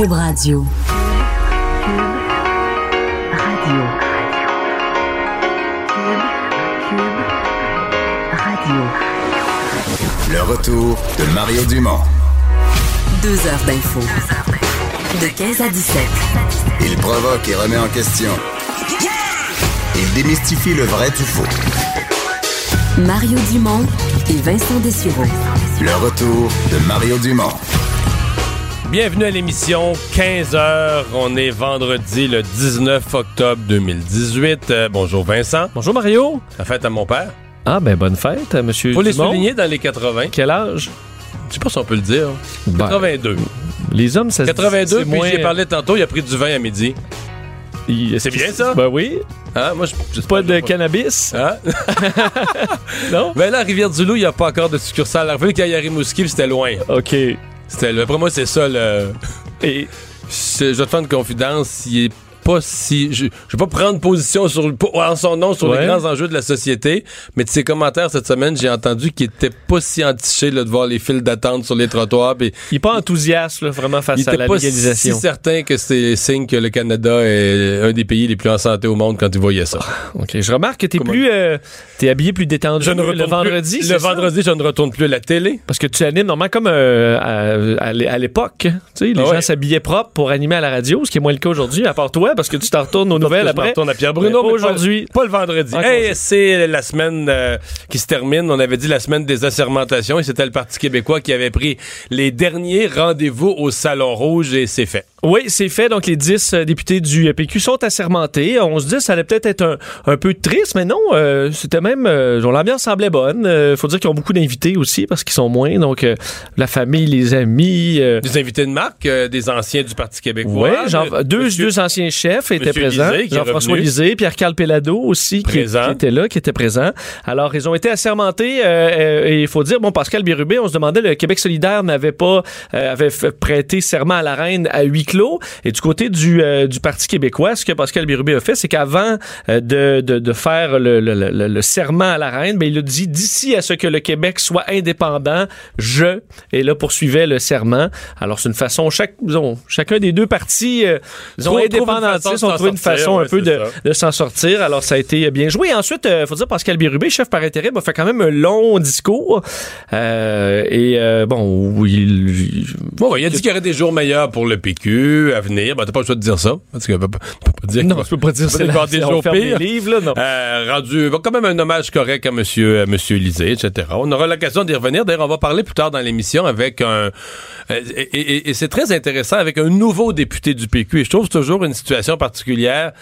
Cube Radio. Radio. Cube. Radio. Le retour de Mario Dumont. Deux heures d'info. De 15 à 17. Il provoque et remet en question. Il démystifie le vrai du faux. Mario Dumont et Vincent Dessureau. Le retour de Mario Dumont. Bienvenue à l'émission 15h. On est vendredi le 19 octobre 2018. Euh, bonjour Vincent. Bonjour Mario. La fête à mon père. Ah ben bonne fête, euh, monsieur. Faut les Dumont. souligner dans les 80. Quel âge? Je sais pas si on peut le dire. Ben, 82. Les hommes, ça se dit, 82, c'est puis moins- j'ai parlé tantôt, il a pris du vin à midi. Il- C'est bien, ça? Ben oui. Hein? Moi, je, je Pas de cannabis? Hein? Non? Ben là, à Rivière-du-Loup, il n'y a pas encore de succursale. La revue qu'il y a à Rimouski, puis c'était loin. OK. C'était Après moi, c'est ça le. Et Je je vais te faire une confidence. Il est pas si. Je, je vais pas prendre position sur, en son nom sur Ouais. les grands enjeux de la société, mais de ses commentaires cette semaine, j'ai entendu qu'il était pas si entiché là, de voir les files d'attente sur les trottoirs. il est pas enthousiaste là, vraiment face à la pas si légalisation. certain que c'est signe que le Canada est un des pays les plus en santé au monde quand il voyait ça. OK, je remarque que t'es Comment- plus euh, t'es habillé plus détendu Je ne retourne le vendredi, plus- Le ça? vendredi, je ne retourne plus à la télé. Parce que tu animes normalement comme euh, à, à l'é- à l'époque. Sais, les Ah gens s'habillaient propre pour animer à la radio, ce qui est moins le cas aujourd'hui, à part toi, parce que tu t'en retournes aux nouvelles Je après. retourne à Pierre Bruno. aujourd'hui. Pas, le vendredi. En Hey, c'est la semaine euh, qui se termine. On avait dit la semaine des assermentations et c'était le Parti québécois qui avait pris les derniers rendez-vous au Salon Rouge et c'est fait. Oui, c'est fait. Donc, les 10 euh, députés du euh, PQ sont assermentés. On se dit que ça allait peut-être être un, un peu triste, mais non, euh, c'était même... Euh, genre, L'ambiance semblait bonne. Il faut dire qu'ils ont beaucoup d'invités aussi parce qu'ils sont moins. Donc, euh, la famille, les amis... euh, Des invités de marque, euh, des anciens du Parti québécois. Ouais, Jean- Euh, deux, monsieur- deux anciens chefs étaient Monsieur présents. Jean-François. Lisée, Pierre-Carl Pellado aussi, qui, était là, qui était présent. Alors, ils ont été assermentés. euh, euh, et il faut dire, bon, Pascal Bérubé, on se demandait, le Québec solidaire n'avait pas, euh, avait prêté serment à la reine à huis clos. Et du côté du, euh, du Parti québécois, ce que Pascal Bérubé a fait, c'est qu'avant euh, de, de, de faire le, le, le, le serment à la reine, ben, il a dit, d'ici à ce que le Québec soit indépendant, je, et là, poursuivait le serment. Alors, c'est une façon, chaque, disons, chacun des deux partis, euh, disons, indépendantistes, ont trouvé une façon un peu de, s'en sortir. Alors, ça a été bien joué. Ensuite, il faut dire, Pascal Bérubé, chef par intérim, a fait quand même un long discours. Euh, et euh, bon, il, il- Bon, il a dit qu'il y aurait des jours meilleurs pour le PQ à venir. Ben, t'as pas le choix de dire ça. Parce que peut, pas dire non, je peux pas dire y avoir des jours pires. livres, là, non. Euh, rendu bon, quand même un hommage correct à monsieur à monsieur Lisée, etc. On aura l'occasion d'y revenir. D'ailleurs, on va parler plus tard dans l'émission avec un euh, et, et- et c'est très intéressant avec un nouveau député du PQ. Et je trouve toujours une situation particulière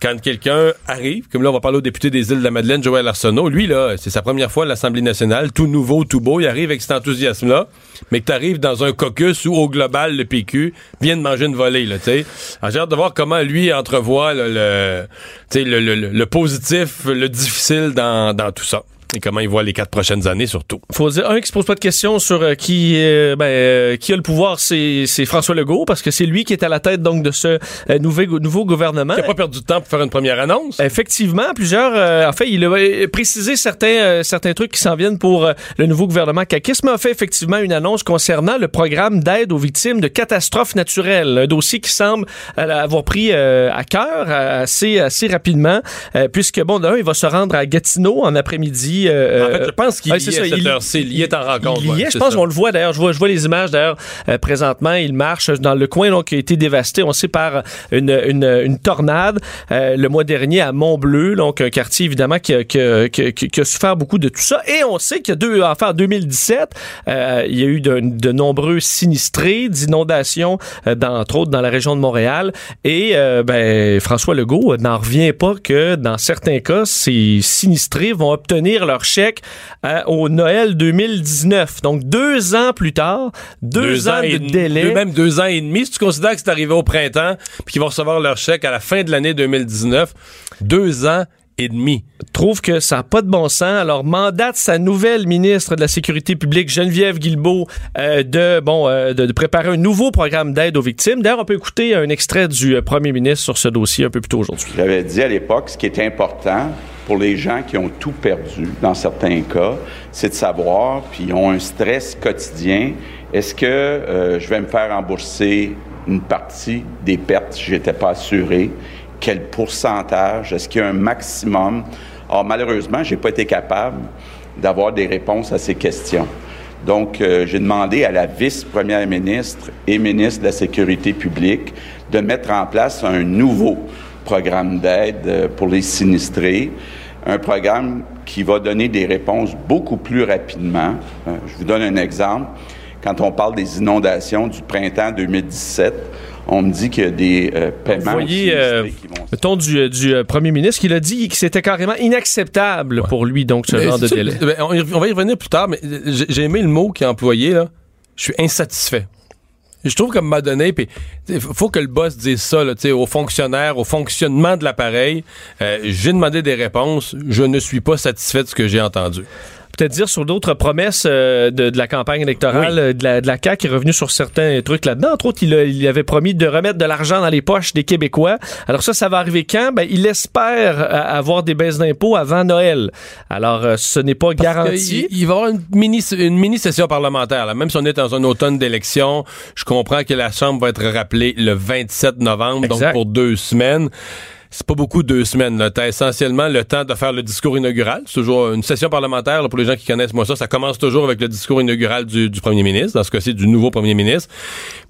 quand quelqu'un arrive, comme là on va parler au député des îles de la Madeleine, Joël Arsenault, lui là, c'est sa première fois à l'Assemblée nationale, tout nouveau, tout beau, il arrive avec cet enthousiasme-là, mais que tu arrives dans un caucus où au global le PQ vient de manger une volée, là, tu sais. J'ai hâte de voir comment lui entrevoit là, le, le, le- le positif, le difficile dans, dans tout ça. Et comment il voit les quatre prochaines années surtout. faut dire un qui se pose pas de questions sur euh, qui euh, ben, euh, qui a le pouvoir c'est c'est François Legault parce que c'est lui qui est à la tête donc de ce euh, nouveau nouveau gouvernement Il a pas perdu de temps pour faire une première annonce. Effectivement, plusieurs. euh, en fait, il a précisé certains euh, certains trucs qui s'en viennent pour le nouveau gouvernement caquisme a fait effectivement une annonce concernant le programme d'aide aux victimes de catastrophes naturelles, un dossier qui semble avoir pris à cœur assez assez rapidement, puisque bon, d'un, il va se rendre à Gatineau en après-midi. Euh, En fait, je pense qu'il ouais, y c'est est ça, il-. Il est en rencontre. il y ouais, est, je pense qu'on le voit d'ailleurs. Je vois, je vois les images d'ailleurs euh, présentement. Il marche dans le coin donc, qui a été dévasté, on sait, par une, une, une tornade euh, le mois dernier à Montbleu, donc un quartier évidemment qui a, qui, a, qui a- qui a souffert beaucoup de tout ça. Et on sait qu'il y a deux, enfin en 2017, euh, il y a eu de, de nombreux sinistrés, d'inondations, euh, dans, entre autres dans la région de Montréal. Et euh, ben, François Legault n'en revient pas que dans certains cas, ces sinistrés vont obtenir leur chèque euh, au Noël 2019. Donc deux ans plus tard, deux, ans, de délai. deux- même deux ans et demi. Si tu considères que c'est arrivé au printemps, puis qu'ils vont recevoir leur chèque à la fin de l'année 2019, deux ans et demi. trouve que ça n'a pas de bon sens. Alors, mandate sa nouvelle ministre de la Sécurité publique, Geneviève Guilbeault, euh, de, bon, euh, de, de préparer un nouveau programme d'aide aux victimes. D'ailleurs, on peut écouter un extrait du euh, premier ministre sur ce dossier un peu plus tôt aujourd'hui. J'avais dit à l'époque, ce qui est important pour les gens qui ont tout perdu, dans certains cas, c'est de savoir, puis ils ont un stress quotidien, est-ce que euh, je vais me faire rembourser une partie des pertes? Si je n'étais pas assuré? Quel pourcentage? Est-ce qu'il y a un maximum? Or, malheureusement, je n'ai pas été capable d'avoir des réponses à ces questions. Donc, euh, j'ai demandé à la vice-première ministre et ministre de la Sécurité publique de mettre en place un nouveau programme d'aide euh, pour les sinistrés, un programme qui va donner des réponses beaucoup plus rapidement. Euh, je vous donne un exemple. Quand on parle des inondations du printemps 2017, on me dit qu'il y a des euh, paiements Vous voyez, euh, sinistrés qui vont le ton du, du euh, premier ministre qui a dit que c'était carrément inacceptable pour lui, donc, ce Mais genre de délai. ben, on, va y revenir plus tard, mais j'ai aimé le mot qui est employé, là. Je suis insatisfait. Je trouve qu'à un moment donné, puis il faut que le boss dise ça là, tu sais, aux fonctionnaires, au fonctionnement de l'appareil. Euh, j'ai demandé des réponses. Je ne suis pas satisfait de ce que j'ai entendu. Peut-être dire sur d'autres promesses euh, de, de la campagne électorale Oui. euh, de, la, de la CAQ, qui est revenu sur certains trucs là-dedans. Entre autres, il, a- il avait promis de remettre de l'argent dans les poches des Québécois. Alors ça, ça va arriver quand? Ben, il espère euh, avoir des baisses d'impôts avant Noël. Alors, euh, ce n'est pas Parce garanti. Il, il va y avoir une mini, une mini session parlementaire. Là. Même si on est dans un automne d'élection, je comprends que la Chambre va être rappelée le 27 novembre, Exact. donc pour deux semaines. C'est pas beaucoup deux semaines. Tu as essentiellement le temps de faire le discours inaugural. C'est toujours une session parlementaire, là, pour les gens qui connaissent moi ça, ça commence toujours avec le discours inaugural du, du premier ministre, dans ce cas-ci du nouveau premier ministre.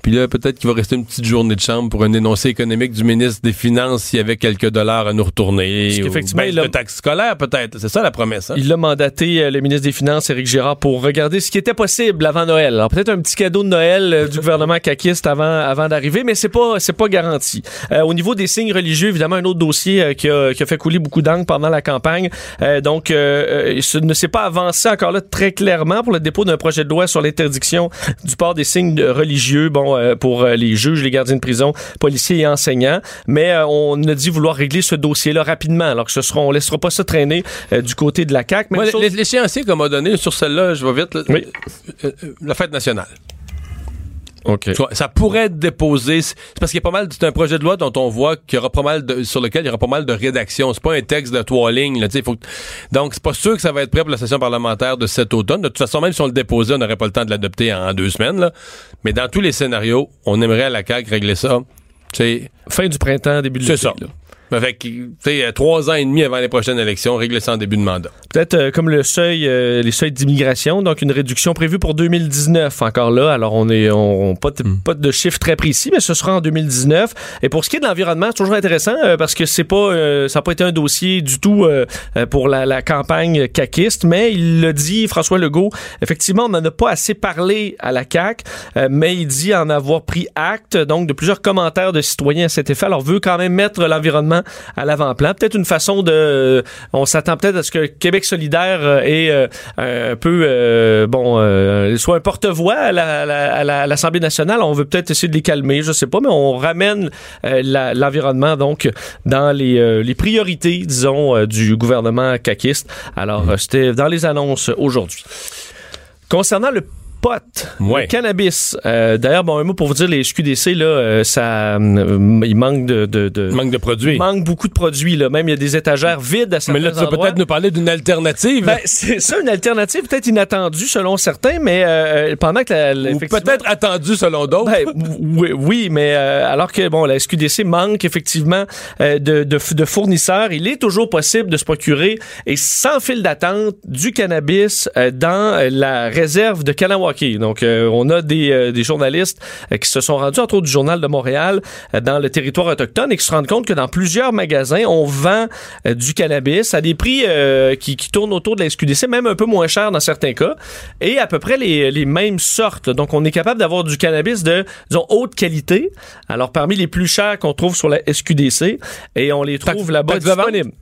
Puis là, peut-être qu'il va rester une petite journée de chambre pour un énoncé économique du ministre des Finances s'il y avait quelques dollars à nous retourner. Parce qu'effectivement, de taxes scolaires, peut-être. C'est ça la promesse. Hein? Il a mandaté euh, le ministre des Finances, Éric Girard, pour regarder ce qui était possible avant Noël. Alors peut-être un petit cadeau de Noël euh, du gouvernement caquiste avant, avant d'arriver, mais c'est pas c'est pas garanti. Euh, au niveau des signes religieux, évidemment, un autre dossier euh, qui, a, qui a fait couler beaucoup d'encre pendant la campagne. Euh, donc, euh, ce ne s'est pas avancé encore là très clairement pour le dépôt d'un projet de loi sur l'interdiction du port des signes religieux, bon, pour les juges, les gardiens de prison, policiers et enseignants. Mais on a dit vouloir régler ce dossier-là rapidement. Alors que ce sera, on laissera pas ça traîner du côté de la CAQ. Moi, chose- l'é- l'échéancier qu'on m'a donné sur celle-là, je vais vite. Oui. La fête nationale. OK. Tu vois, Ça pourrait être déposé. C'est parce qu'il y a pas mal. C'est un projet de loi dont on voit qu'il y aura pas mal de, sur lequel il y aura pas mal de rédaction. C'est pas un texte de trois lignes. Là, faut donc c'est pas sûr que ça va être prêt pour la session parlementaire de cet automne. De toute façon, même si on le déposait, on n'aurait pas le temps de l'adopter en deux semaines. Là. Mais dans tous les scénarios, on aimerait à la CAQ régler ça. Fin du printemps, début de c'est l'été. ça. là. Avec, tu sais, trois ans et demi avant les prochaines élections, régler ça en début de mandat. Peut-être euh, comme le seuil, euh, les seuils d'immigration, donc une réduction prévue pour 2019 encore là. Alors on est, on, on- pas, de, pas de chiffres très précis, mais ce sera en 2019. Et pour ce qui est de l'environnement, c'est toujours intéressant euh, parce que c'est pas, euh, ça n'a pas été un dossier du tout euh, euh, pour la, la campagne caquiste, mais il le dit François Legault. Effectivement, on n'en a pas assez parlé à la CAC, mais il dit en avoir pris acte, donc de plusieurs commentaires de citoyens à cet effet. Alors veut quand même mettre l'environnement à l'avant-plan. Peut-être une façon de, on s'attend peut-être à ce que Québec solidaire euh, ait euh, un peu, euh, bon, euh, soit un porte-voix à la- à la- la- l'Assemblée nationale. On veut peut-être essayer de les calmer, je sais pas, mais on ramène euh, l'environnement donc dans les, euh, les priorités, disons, euh, du gouvernement caquiste. Alors, euh, c'était dans les annonces aujourd'hui. Concernant le pot, Ouais. le cannabis. euh, D'ailleurs, bon, un mot pour vous dire, les SQDC, là, euh, ça, euh, il manque de, de, de- Manque de produits. il manque beaucoup de produits. Là. Même il y a des étagères vides à certains Mais là, tu vas peut-être nous parler d'une alternative. Ben, c'est ça, une alternative peut-être inattendue selon certains, mais euh, pendant que la, la- ou effectivement- peut-être attendu selon d'autres. ben, oui, oui, mais euh, alors que bon, la SQDC manque effectivement de, de, de fournisseurs, il est toujours possible de se procurer et sans fil d'attente du cannabis dans la réserve de Kanawaki. Donc, euh, on a des, euh, des journalistes euh, qui se sont rendus, entre autres du Journal de Montréal, dans le territoire autochtone et qui se rendent compte que dans plusieurs magasins, on vend du cannabis à des prix qui, qui tournent autour de la SQDC, même un peu moins cher dans certains cas, et à peu près les, les mêmes sortes. Donc, on est capable d'avoir du cannabis de, disons, haute qualité. Alors, parmi les plus chers qu'on trouve sur la SQDC, et on les trouve là-bas disponibles.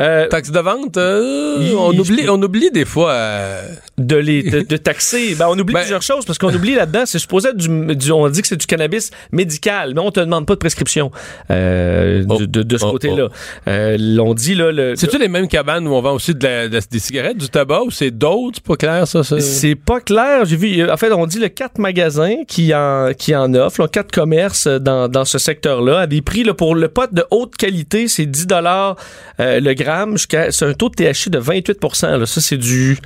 Euh, Taxe de vente, euh, on, oublie, peux- on oublie des fois. euh, de les de, de taxer. Ben, on oublie Ben- plusieurs choses parce qu'on oublie là-dedans, c'est supposé être du, du- on dit que c'est du cannabis médical, mais on te demande pas de prescription Oh. de, ce Oh, côté-là. L'on dit là le C'est-tu les mêmes cabanes où on vend aussi de la- de- des cigarettes, du tabac ou c'est d'autres? C'est pas clair, ça? ça? C'est pas clair. J'ai vu. En fait, on dit le quatre magasins qui en qui en offrent, là, quatre commerces dans, dans ce secteur-là à des prix là, pour le pot de haute qualité, c'est 10 dollars le c'est un taux de THC de 28 là. Ça c'est du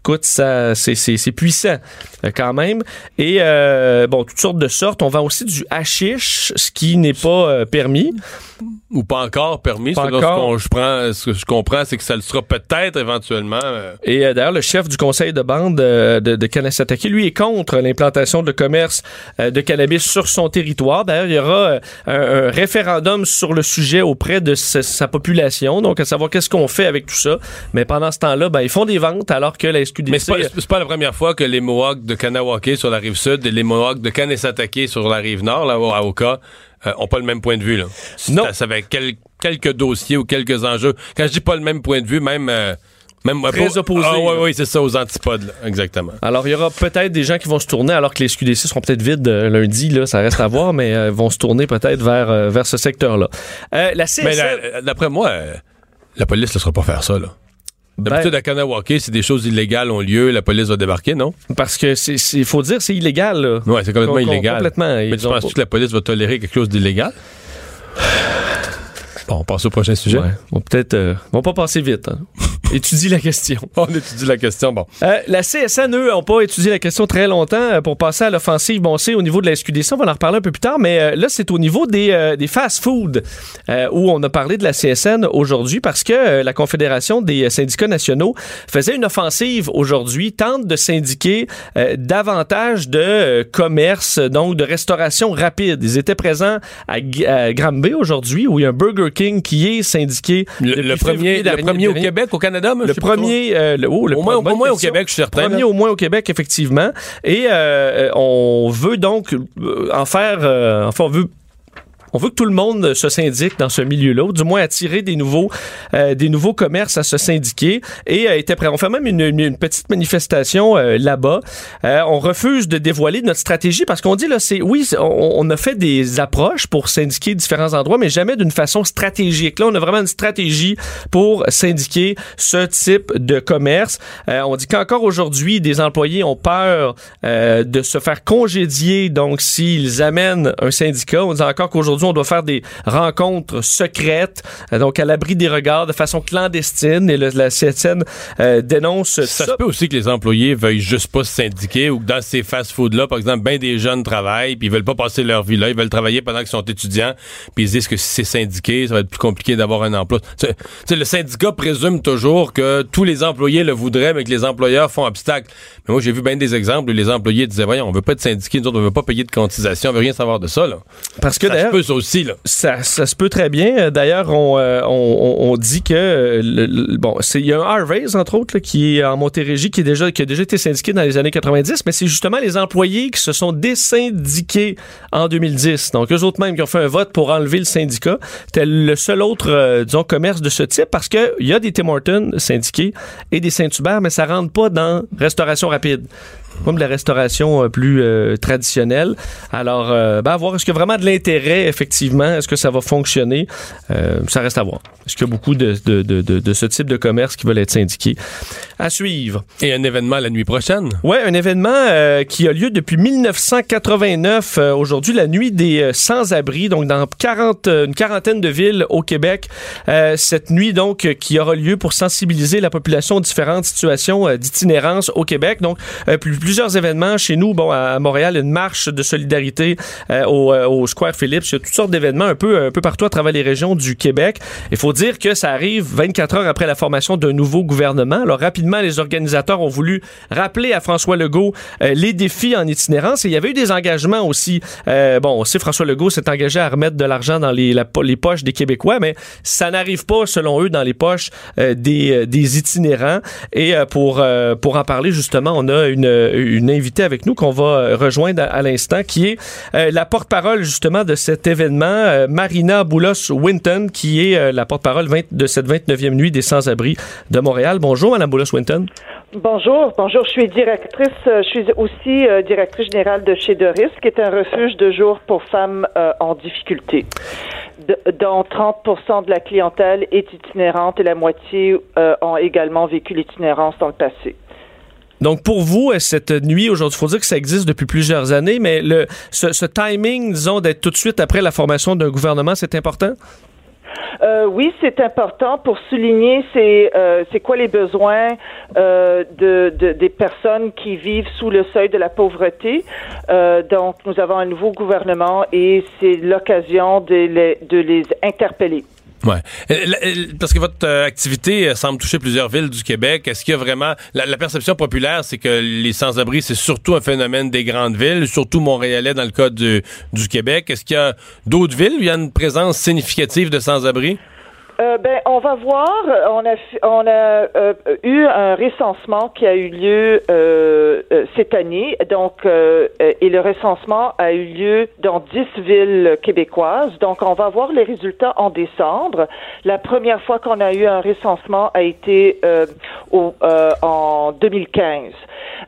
écoute, ça, c'est, c'est, c'est puissant euh, quand même. Et euh, bon, toutes sortes de sortes. On vend aussi du hashish, ce qui n'est pas euh, permis. Ou pas encore permis. Pas encore. Ce, qu'on- je prends, ce que je comprends, c'est que ça le sera peut-être éventuellement. Et euh, d'ailleurs, le chef du conseil de bande de, de Kanasatake, lui, est contre l'implantation de commerce de cannabis sur son territoire. D'ailleurs, il y aura un, un référendum sur le sujet auprès de sa, sa population, donc à savoir qu'est-ce qu'on fait avec tout ça. Mais pendant ce temps-là, ben, ils font des ventes alors que la SQDC... Mais c'est pas, c'est pas la première fois que les Mohawks de Kanawake sur la rive sud et les Mohawks de Kanesatake sur la rive nord, là, à Oka, euh, ont pas le même point de vue. Là. Non. Ça, ça avait quel- quelques dossiers ou quelques enjeux. Quand je dis pas le même point de vue, même... euh, même Très opposés, Ah, oui, oui, c'est ça, aux antipodes, là. exactement. Alors, il y aura peut-être des gens qui vont se tourner, alors que les SQDC seront peut-être vides euh, lundi, là, ça reste à voir, mais euh, vont se tourner peut-être vers, euh, vers ce secteur-là. Euh, la CSN... Mais la- d'après moi, euh, la police ne laissera pas faire ça. Là. Ben, D'habitude, à Kanawake, si des choses illégales ont lieu, la police va débarquer, non? parce que c'est, il faut dire, c'est illégal. Là. Ouais, c'est complètement Com- com- illégal. Complètement. Mais tu ont penses pas- que la police va tolérer quelque chose d'illégal? Bon, on passe au prochain sujet. Ouais. Bon, peut-être. euh, vont pas passer vite. hein. Étudie la question. On étudie la question. Bon. Euh, la CSN, eux, n'ont pas étudié la question très longtemps euh, pour passer à l'offensive. Bon, c'est au niveau de la SQDC, on va en reparler un peu plus tard, mais euh, là, c'est au niveau des, des fast-food où on a parlé de la CSN aujourd'hui parce que la Confédération des syndicats nationaux faisait une offensive aujourd'hui, tente de syndiquer davantage de commerce, donc de restauration rapide. Ils étaient présents à, à Granby aujourd'hui où il y a un Burger King qui est syndiqué. Le, le premier, le premier au. Québec, au Canada, Le premier, euh, le, oh, le Au moins- au moins au. Québec, je suis certain, Premier là. au moins au Québec, effectivement. Et euh, on veut donc euh, en faire, euh, enfin, on veut on veut que tout le monde se syndique dans ce milieu-là, ou du moins attirer des nouveaux, euh, des nouveaux commerces à se syndiquer. Et euh, était prêt. On fait même une, petite manifestation euh, là-bas. Euh, on refuse de dévoiler notre stratégie parce qu'on dit là, c'est oui, on, on a fait des approches pour syndiquer différents endroits, mais jamais d'une façon stratégique. Là, on a vraiment une stratégie pour syndiquer ce type de commerce. On dit qu'encore aujourd'hui, des employés ont peur de se faire congédier. Donc, s'ils amènent un syndicat, on dit encore qu'aujourd'hui, on doit faire des rencontres secrètes, euh, donc à l'abri des regards, de façon clandestine. Et le- la CSN euh, dénonce ça. Ça se peut aussi que les employés veuillent juste pas se syndiquer ou que dans ces fast-food-là, par exemple, ben des jeunes travaillent puis ils veulent pas passer leur vie là, ils veulent travailler pendant qu'ils sont étudiants puis ils se disent que si c'est syndiqué, ça va être plus compliqué d'avoir un emploi. Tu sais, tu sais, le syndicat présume toujours que tous les employés le voudraient mais que les employeurs font obstacle. Mais moi, j'ai vu bien des exemples où les employés disaient, voyons, on veut pas être syndiqué, nous autres, on veut pas payer de cotisation, on veut rien savoir de ça, là. Parce que d'ailleurs, ça se peut très bien. D'ailleurs, on, euh, dit que euh, bon, il y a un Harvey's entre autres qui est en Montérégie qui déjà qui a déjà été syndiqué dans les années 90, mais c'est justement les employés qui se sont désyndiqués en 2010. Donc eux autres même qui ont fait un vote pour enlever le syndicat. C'était le seul autre euh, commerce de ce type parce que il y a des Tim Hortons syndiqués et des Saint-Hubert, mais ça rentre pas dans restauration rapide comme de la restauration euh, plus euh, traditionnelle. Alors, euh, ben, à voir, est-ce qu'il y a vraiment de l'intérêt, effectivement? Est-ce que ça va fonctionner? Euh, ça reste à voir. Est-ce qu'il y a beaucoup de, de, de, ce type de commerce qui veulent être syndiqués? À suivre. Et un événement la nuit prochaine. Ouais, un événement qui a lieu depuis 1989, euh, aujourd'hui, la nuit des sans-abri, donc dans 40, euh, une quarantaine de villes au Québec. Cette nuit, donc, qui aura lieu pour sensibiliser la population aux différentes situations d'itinérance au Québec. Donc, plus- plusieurs événements chez nous, bon, à Montréal, une marche de solidarité euh, au, euh, au Square Phillips. Il y a toutes sortes d'événements un peu, un peu partout à travers les régions du Québec. Il faut dire que ça arrive 24 heures après la formation d'un nouveau gouvernement. Alors, rapidement, les organisateurs ont voulu rappeler à François Legault euh, les défis en itinérance. Il y avait eu des engagements aussi. Bon, on sait François Legault s'est engagé à remettre de l'argent dans les, les poches des Québécois, mais ça n'arrive pas, selon eux, dans les poches des, des itinérants. Et pour, pour en parler, justement, on a une, une invitée avec nous qu'on va euh, rejoindre à, l'instant, qui est euh, la porte-parole, justement, de cet événement, euh, Marina Boulos-Winton, qui est euh, la porte-parole 20 de cette 29e nuit des sans-abri de Montréal. Bonjour, Mme Boulos-Winton. Bonjour, bonjour. Je suis directrice, euh, je suis aussi euh, directrice générale de chez Doris, qui est un refuge de jour pour femmes euh, en difficulté, dont 30 de la clientèle est itinérante et la moitié euh, ont également vécu l'itinérance dans le passé. Donc pour vous, euh, cette nuit aujourd'hui, faut dire que ça existe depuis plusieurs années, mais le ce, timing, disons, d'être tout de suite après la formation d'un gouvernement, c'est important? Euh, oui, c'est important pour souligner c'est euh, quoi les besoins de, de, des personnes qui vivent sous le seuil de la pauvreté. Donc, nous avons un nouveau gouvernement et c'est l'occasion de les, de les interpeller. Ouais. Euh, euh, Parce que votre euh, activité semble toucher plusieurs villes du Québec. Est-ce qu'il y a vraiment la, perception populaire, c'est que les sans-abri, c'est surtout un phénomène des grandes villes, surtout montréalais dans le cas du, du Québec. Est-ce qu'il y a d'autres villes où il y a une présence significative de sans-abri? Euh, ben, on va voir. On a, on a euh, eu un recensement qui a eu lieu euh, euh, cette année. Donc, euh, et le recensement a eu lieu dans dix villes québécoises. Donc, on va voir les résultats en décembre. La première fois qu'on a eu un recensement a été au, en 2015.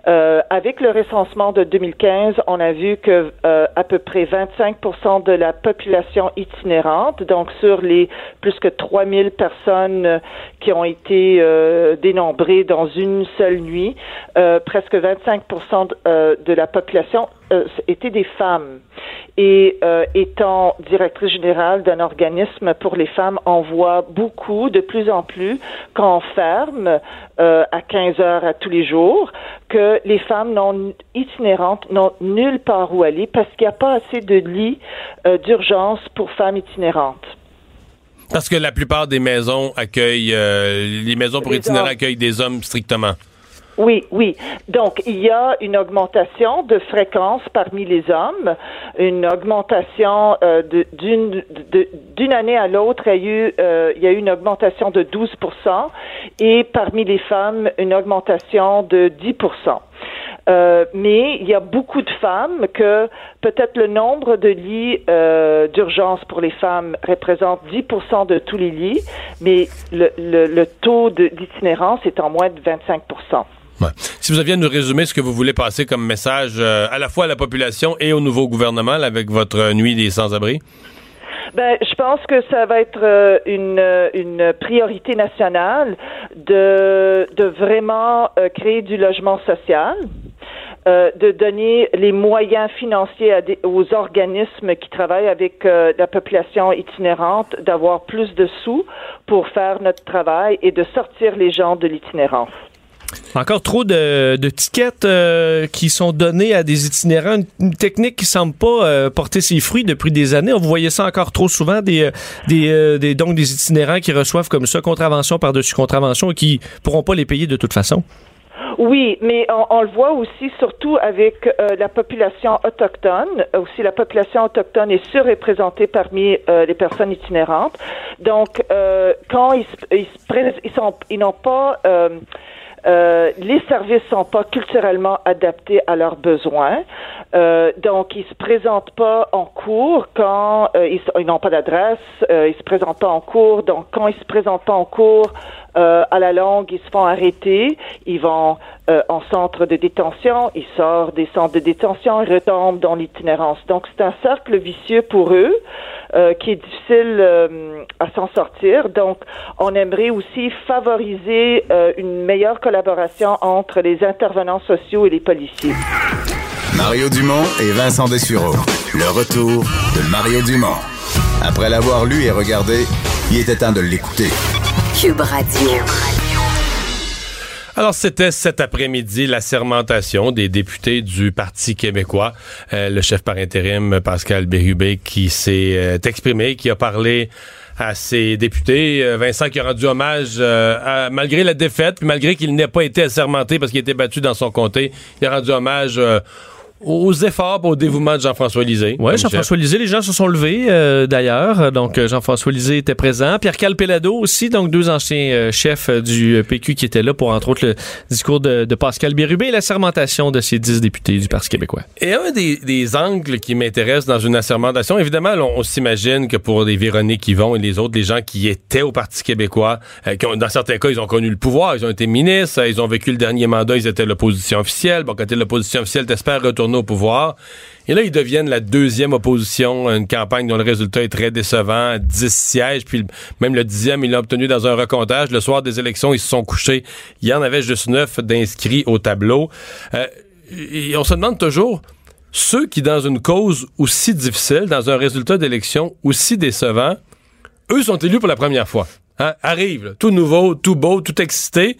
Euh, avec le recensement de 2015, on a vu que à peu près 25% de la population itinérante, donc sur les plus que 3000 personnes euh, qui ont été euh, dénombrées dans une seule nuit, euh, presque 25 de, de la population étaient des femmes. Et étant directrice générale d'un organisme pour les femmes, on voit beaucoup, de plus en plus, qu'on ferme à 15 heures à tous les jours, que les femmes non itinérantes n'ont nulle part où aller parce qu'il n'y a pas assez de lits d'urgence pour femmes itinérantes. Parce que la plupart des maisons accueillent, euh, les maisons pour Les itinérants hommes. accueillent des hommes strictement. Oui, oui. Donc, il y a une augmentation de fréquence parmi les hommes, une augmentation euh, d'une d'une année à l'autre, il y a eu euh, il y a eu une augmentation de 12 et parmi les femmes, une augmentation de 10 euh, mais il y a beaucoup de femmes que peut-être le nombre de lits euh, d'urgence pour les femmes représente 10 de tous les lits, mais le, taux d'itinérance est en moins de 25 Ouais. Si vous aviez à nous résumer ce que vous voulez passer comme message euh, à la fois à la population et au nouveau gouvernement avec votre nuit des sans-abri. Ben, je pense que ça va être euh, une, euh, une priorité nationale de, de vraiment euh, créer du logement social. de donner les moyens financiers aux organismes qui travaillent avec la population itinérante d'avoir plus de sous pour faire notre travail et de sortir les gens de l'itinérance. Encore trop de, de tickets euh, qui sont donnés à des itinérants, une, technique qui semble pas euh, porter ses fruits depuis des années. On voyait ça encore trop souvent, des, euh, des, donc des itinérants qui reçoivent comme ça contravention par-dessus contravention et qui pourront pas les payer de toute façon. Oui, mais on, le voit aussi surtout avec la population autochtone. Aussi, la population autochtone est surreprésentée parmi les personnes itinérantes. Donc, quand ils, ils sont, ils n'ont pas euh, les services sont pas culturellement adaptés à leurs besoins. Euh, donc, ils se présentent pas en cours quand euh, ils, n'ont pas d'adresse. Euh, ils se présentent pas en cours. Donc, quand ils se présentent pas en cours, euh, à la longue, ils se font arrêter. Ils vont euh, en centre de détention. Ils sortent des centres de détention. Ils retombent dans l'itinérance. Donc, c'est un cercle vicieux pour eux qui est difficile à s'en sortir. Donc, on aimerait aussi favoriser une meilleure entre les intervenants sociaux et les policiers. Mario Dumont et Vincent Dessureau. Le retour de Mario Dumont. Après l'avoir lu et regardé, il était temps de l'écouter. Cube Radio. Alors, c'était cet après-midi la sermentation des députés du Parti québécois. Euh, le chef par intérim, Pascal Bérubé, qui s'est euh, exprimé, qui a parlé à ses députés. Euh, Vincent qui a rendu hommage, euh, malgré la défaite, puis malgré qu'il n'ait pas été assermenté parce qu'il a été battu dans son comté, il a rendu hommage euh, aux efforts, au dévouement de Jean-François Lisée. Oui, Jean-François Lisée, les gens se sont levés euh, d'ailleurs. Donc, euh, Jean-François Lisée était présent. Pierre Calpelado aussi, donc deux anciens euh, chefs euh, du PQ qui étaient là pour, entre autres, le discours de, de Pascal Bérubé et la sermentation de ces dix députés du Parti québécois. Et un des, des angles qui m'intéresse dans une assermentation, évidemment, là, on, on s'imagine que pour les Véronique Yvon et les autres, les gens qui étaient au Parti québécois, euh, qui ont, dans certains cas, ils ont connu le pouvoir, ils ont été ministres, ils ont vécu le dernier mandat, ils étaient l'opposition officielle. Bon, quand t'es l'opposition officielle, t'espères retourner au pouvoir. Et là, ils deviennent la deuxième opposition, une campagne dont le résultat est très décevant, 10 sièges, puis même le dixième, ils l'ont obtenu dans un recomptage. Le soir des élections, ils se sont couchés. Il y en avait juste neuf d'inscrits au tableau. Euh, et on se demande toujours, ceux qui, dans une cause aussi difficile, dans un résultat d'élection aussi décevant, eux sont élus pour la première fois. Hein? Arrive, là, tout nouveau, tout beau, tout excité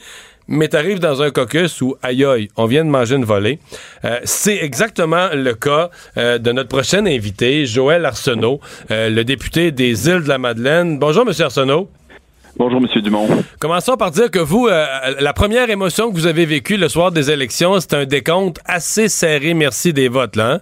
mais t'arrives dans un caucus où, aïe aïe, on vient de manger une volée. Euh, c'est exactement le cas euh, de notre prochain invité, Joël Arsenault, euh, le député des îles de la Madeleine. Bonjour, Monsieur Arsenault. Bonjour, Monsieur Dumont. Commençons par dire que vous, la première émotion que vous avez vécue le soir des élections, c'est un décompte assez serré, merci des votes, là. Hein?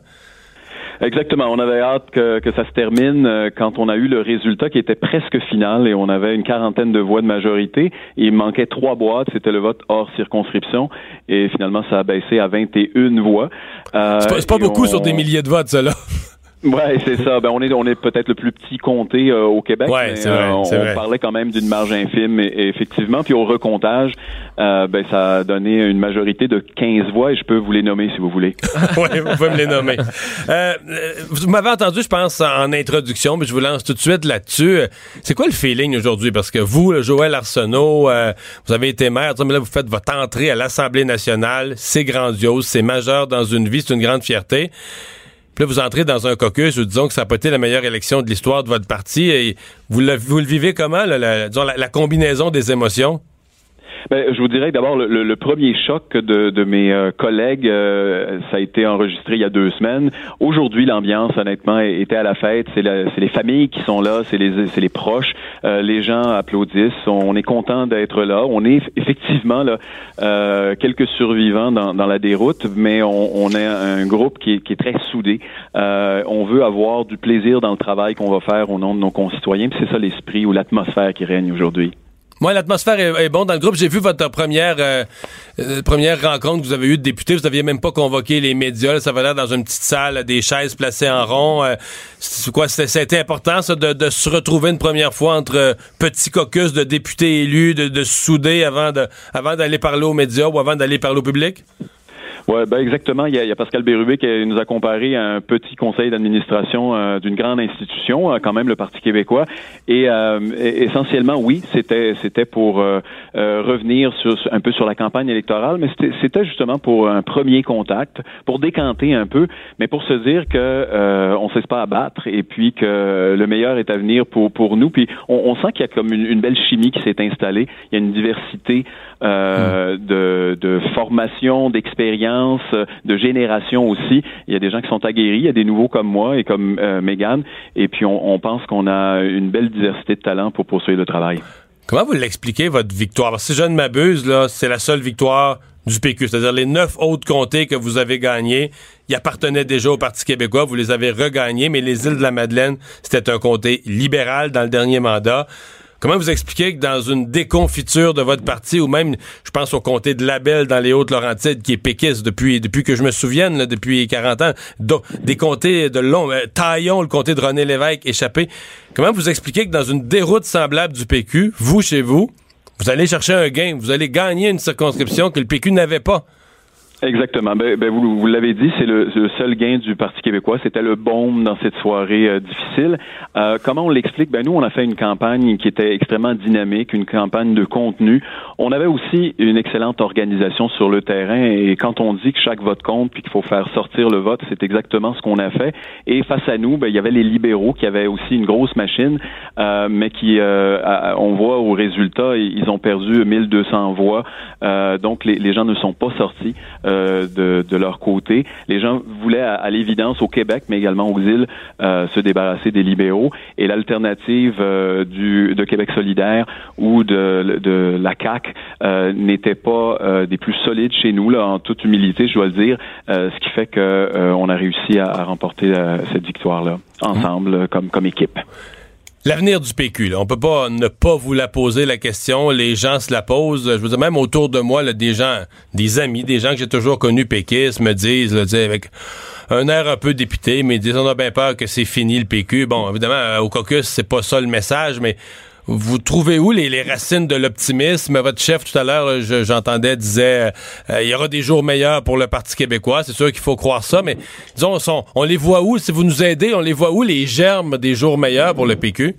Exactement. On avait hâte que, que, ça se termine euh, quand on a eu le résultat qui était presque final et on avait une quarantaine de voix de majorité. Il manquait trois boîtes. C'était le vote hors circonscription et finalement ça a baissé à 21 voix. Euh, c'est pas, beaucoup sur des milliers de votes, ça là. Ouais, c'est ça. Ben on est on est peut-être le plus petit comté euh, au Québec. Ouais, mais, vrai, on, parlait quand même d'une marge infime et, effectivement. Puis au recomptage, euh, ben ça a donné une majorité de 15 voix et je peux vous les nommer si vous voulez. oui, vous pouvez me les nommer. Euh, vous m'avez entendu, je pense, en introduction, mais je vous lance tout de suite là-dessus. C'est quoi le feeling aujourd'hui? Parce que vous, Joël Arsenault, vous avez été maire, mais là vous faites votre entrée à l'Assemblée nationale, c'est grandiose, c'est majeur dans une vie, c'est une grande fierté. Là, vous entrez dans un caucus où disons que ça n'a pas été la meilleure élection de l'histoire de votre parti. Et vous le, vivez comment, la, disons, la combinaison des émotions? Ben, je vous dirais d'abord le, le, premier choc de, mes euh, collègues, euh, ça a été enregistré il y a deux semaines. Aujourd'hui, l'ambiance, honnêtement, était à la fête. C'est les familles qui sont là, c'est les, les proches. Euh, les gens applaudissent. On est content d'être là. On est effectivement là quelques survivants dans, la déroute, mais on, est un groupe qui qui est très soudé. on veut avoir du plaisir dans le travail qu'on va faire au nom de nos concitoyens. C'est ça l'esprit ou l'atmosphère qui règne aujourd'hui. Moi, l'atmosphère est, bonne dans le groupe. J'ai vu votre première euh, euh, première rencontre que vous avez eue de député. Vous n'aviez même pas convoqué les médias. ça va l'air dans une petite salle, des chaises placées en rond. Euh, c'est quoi C'était important ça de, se retrouver une première fois entre petits caucus de députés élus, de, de souder avant avant d'aller parler aux médias ou avant d'aller parler au public? Ouais, ben exactement. Il y, a, il y a Pascal Bérubé qui nous a comparé à un petit conseil d'administration euh, d'une grande institution, euh, quand même le Parti québécois. Et euh, essentiellement, oui, c'était c'était pour revenir sur un peu sur la campagne électorale, mais c'était justement pour un premier contact, pour décanter un peu, mais pour se dire que on ne cesse pas à battre et puis que le meilleur est à venir pour pour nous. Puis on, on sent qu'il y a comme une, une belle chimie qui s'est installée. Il y a une diversité euh, de, de, formation, d'expérience, de génération aussi. Il y a des gens qui sont aguerris, il y a des nouveaux comme moi et comme euh, Megan, et puis on, on pense qu'on a une belle diversité de talents pour poursuivre le travail. Comment vous l'expliquez, votre victoire? si je ne m'abuse, là, c'est la seule victoire du PQ, c'est-à-dire les neuf autres comtés que vous avez gagnés, ils appartenaient déjà au Parti québécois, vous les avez regagnés, mais les îles de la Madeleine, c'était un comté libéral dans le dernier mandat. Comment vous expliquez que dans une déconfiture de votre parti, ou même, je pense au comté de Labelle dans les Hautes-Laurentides, qui est péquiste depuis, depuis que je me souvienne, depuis 40 ans, des comtés de long, euh, Taillon, le comté de René Lévesque, échappé. Comment vous expliquez que dans une déroute semblable du PQ, vous, chez vous, vous allez chercher un gain, vous allez gagner une circonscription que le PQ n'avait pas? Exactement. Ben, ben vous, vous l'avez dit, c'est le, seul gain du Parti québécois. C'était le baume dans cette soirée euh, difficile. Euh, comment on l'explique? Ben nous, on a fait une campagne qui était extrêmement dynamique, une campagne de contenu. On avait aussi une excellente organisation sur le terrain. Et quand on dit que chaque vote compte, puis qu'il faut faire sortir le vote, c'est exactement ce qu'on a fait. Et face à nous, ben, il y avait les libéraux qui avaient aussi une grosse machine, euh, mais qui, euh, on voit au résultat, ils ont perdu 1200 voix. donc les, les gens ne sont pas sortis. Euh, de, de, leur côté. Les gens voulaient, à, l'évidence, au Québec, mais également aux îles, euh, se débarrasser des libéraux. Et l'alternative euh, du de Québec solidaire ou de, de la CAC n'était pas des plus solides chez nous, là, en toute humilité, je dois le dire. ce qui fait que on a réussi à, à remporter cette victoire-là ensemble, comme comme équipe. L'avenir du PQ, là, on peut pas ne pas vous la poser la question. Les gens se la posent. Je veux dire, même autour de moi, là, des gens, des amis, des gens que j'ai toujours connus péquistes me disent, là, avec un air un peu député, mais ils disent on a bien peur que c'est fini le PQ. Bon, évidemment, au caucus, c'est pas ça le message, mais vous trouvez où les, racines de l'optimisme? Votre chef tout à l'heure, j'entendais, disait euh, il y aura des jours meilleurs pour le Parti québécois. C'est sûr qu'il faut croire ça, mais disons, on, les voit où? Si vous nous aidez, on les voit où les germes des jours meilleurs pour le PQ?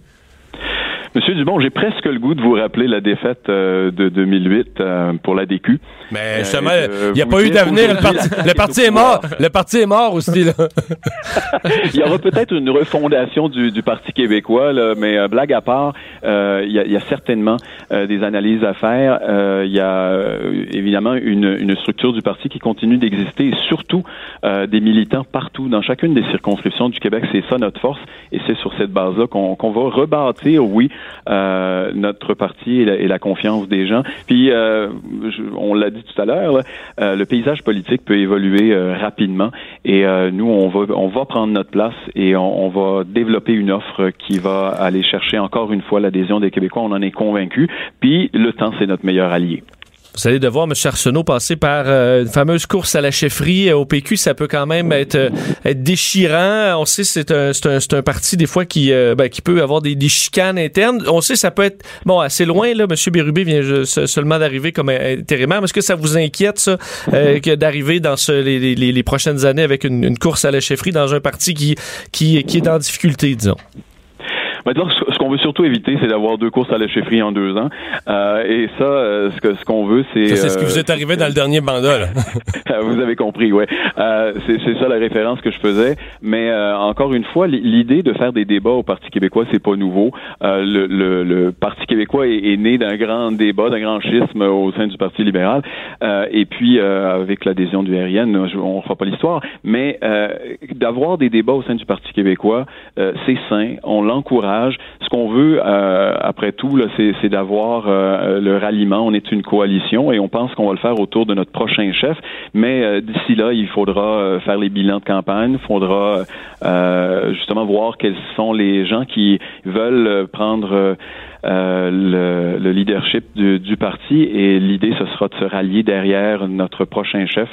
Monsieur Dumont, j'ai presque le goût de vous rappeler la défaite euh, de 2008 euh, pour la DQ. Mais justement, il n'y a pas eu d'avenir. Le parti, le parti est mort. Le parti est mort aussi. Là. il y aura peut-être une refondation du, du Parti québécois, là, mais blague à part, il y, a, y, a, certainement des analyses à faire. Il y a évidemment une, une, structure du parti qui continue d'exister et surtout des militants partout, dans chacune des circonscriptions du Québec. C'est ça notre force et c'est sur cette base-là qu'on va rebâtir, oui, euh, notre parti et la, confiance des gens. Puis, euh, on l'a dit tout à l'heure, euh, le paysage politique peut évoluer rapidement et nous, on va, on va prendre notre place et on, on, va développer une offre qui va aller chercher encore une fois l'adhésion des Québécois. On en est convaincu. Puis, le temps, c'est notre meilleur allié. Vous allez devoir, M. Arsenault, passer par euh, une fameuse course à la chefferie. Euh, au PQ, ça peut quand même être, euh, déchirant. On sait c'est un, c'est un, parti, des fois, qui, ben, peut avoir des, chicanes internes. On sait ça peut être, bon, assez loin, là. M. Bérubé vient seulement d'arriver comme intérimaire. Est-ce que ça vous inquiète, ça, que d'arriver dans les, prochaines années avec une, course à la chefferie dans un parti qui, est en difficulté, disons? Maintenant, ce qu'on veut surtout éviter, c'est d'avoir deux courses à la chefferie en deux ans. Euh, et ça, euh, ce que ce qu'on veut, c'est. C'est ce qui vous est arrivé dans le dernier mandat. Là. vous avez compris, ouais. Euh, c'est ça la référence que je faisais. Mais euh, encore une fois, l'idée de faire des débats au Parti québécois, c'est pas nouveau. Euh, le, le, le, Parti québécois est, est né d'un grand débat, d'un grand schisme au sein du Parti libéral. et puis avec l'adhésion du RN, on ne fera pas l'histoire. Mais d'avoir des débats au sein du Parti québécois, c'est sain. On l'encourage ce qu'on veut, euh, après tout, c'est d'avoir euh, le ralliement. On est une coalition et on pense qu'on va le faire autour de notre prochain chef. Mais euh, d'ici là, il faudra faire les bilans de campagne. Il faudra justement voir quels sont les gens qui veulent prendre le, leadership du, du parti. Et l'idée, ce sera de se rallier derrière notre prochain chef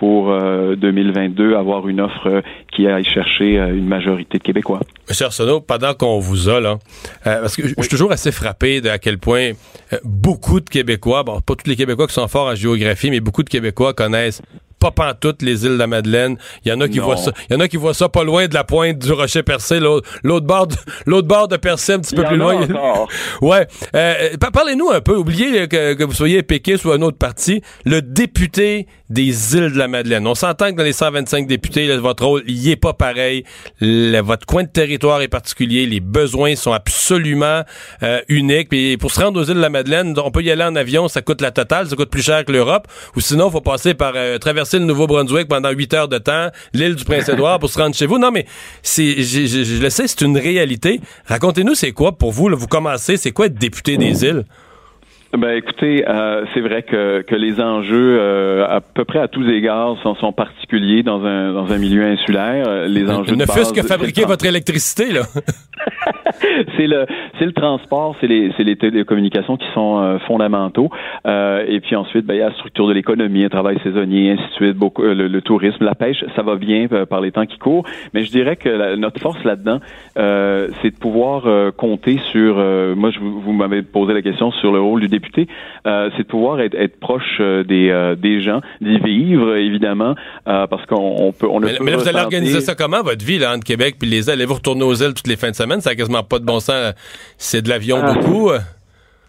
pour 2022 avoir une offre qui aille chercher une majorité de Québécois. Monsieur Arsenault, pendant qu'on vous a, là, euh, parce que je suis toujours assez frappé de à quel point euh, beaucoup de Québécois, bon, pas tous les Québécois qui sont forts en géographie, mais beaucoup de Québécois connaissent pas pantoute les îles de la Madeleine. Il y en a qui voient ça. Il y en a qui voient ça pas loin de la pointe du rocher percé, l'autre bord, de, l'autre bord de Percé, un petit peu plus loin. ouais. Euh, parlez-nous un peu. Oubliez que, que vous soyez péquiste ou un autre parti. Le député des îles de la Madeleine. On s'entend que dans les 125 députés, votre rôle, il est pas pareil. votre coin de territoire est particulier. Les besoins sont absolument euh, uniques. Puis pour se rendre aux îles de la Madeleine, on peut y aller en avion, ça coûte la totale, ça coûte plus cher que l'Europe. Ou sinon, il faut passer par euh, traverser le Nouveau-Brunswick pendant 8 heures de temps, l'île du Prince-Édouard pour se rendre chez vous. Non, mais c'est, je, le sais, c'est une réalité. Racontez-nous, c'est quoi pour vous? Là, vous commencez, c'est quoi être député des îles? Ben écoutez, euh, c'est vrai que, que les enjeux euh, à peu près à tous égards sont, sont particuliers dans un dans un milieu insulaire. Euh, les enjeux ne fût-ce que fabriquer votre électricité là. c'est le c'est le transport, c'est les c'est les télécommunications qui sont fondamentaux. et puis ensuite, ben, il y a la structure de l'économie, le travail saisonnier, ainsi de suite, beaucoup le, tourisme, la pêche, ça va bien par les temps qui courent. Mais je dirais que notre force là-dedans, c'est de pouvoir compter sur. moi, je vous, vous m'avez posé la question sur le rôle du député, euh, c'est de pouvoir être, être proche euh, des, euh, des gens, d'y vivre, évidemment, parce qu'on peut... On mais, mais là, vous allez organiser ça comment, votre vie, là, entre Québec puis les ailes? Allez-vous retourner aux ailes toutes les fins de semaine? Ça n'a quasiment pas de bon sens. C'est de l'avion ah. beaucoup.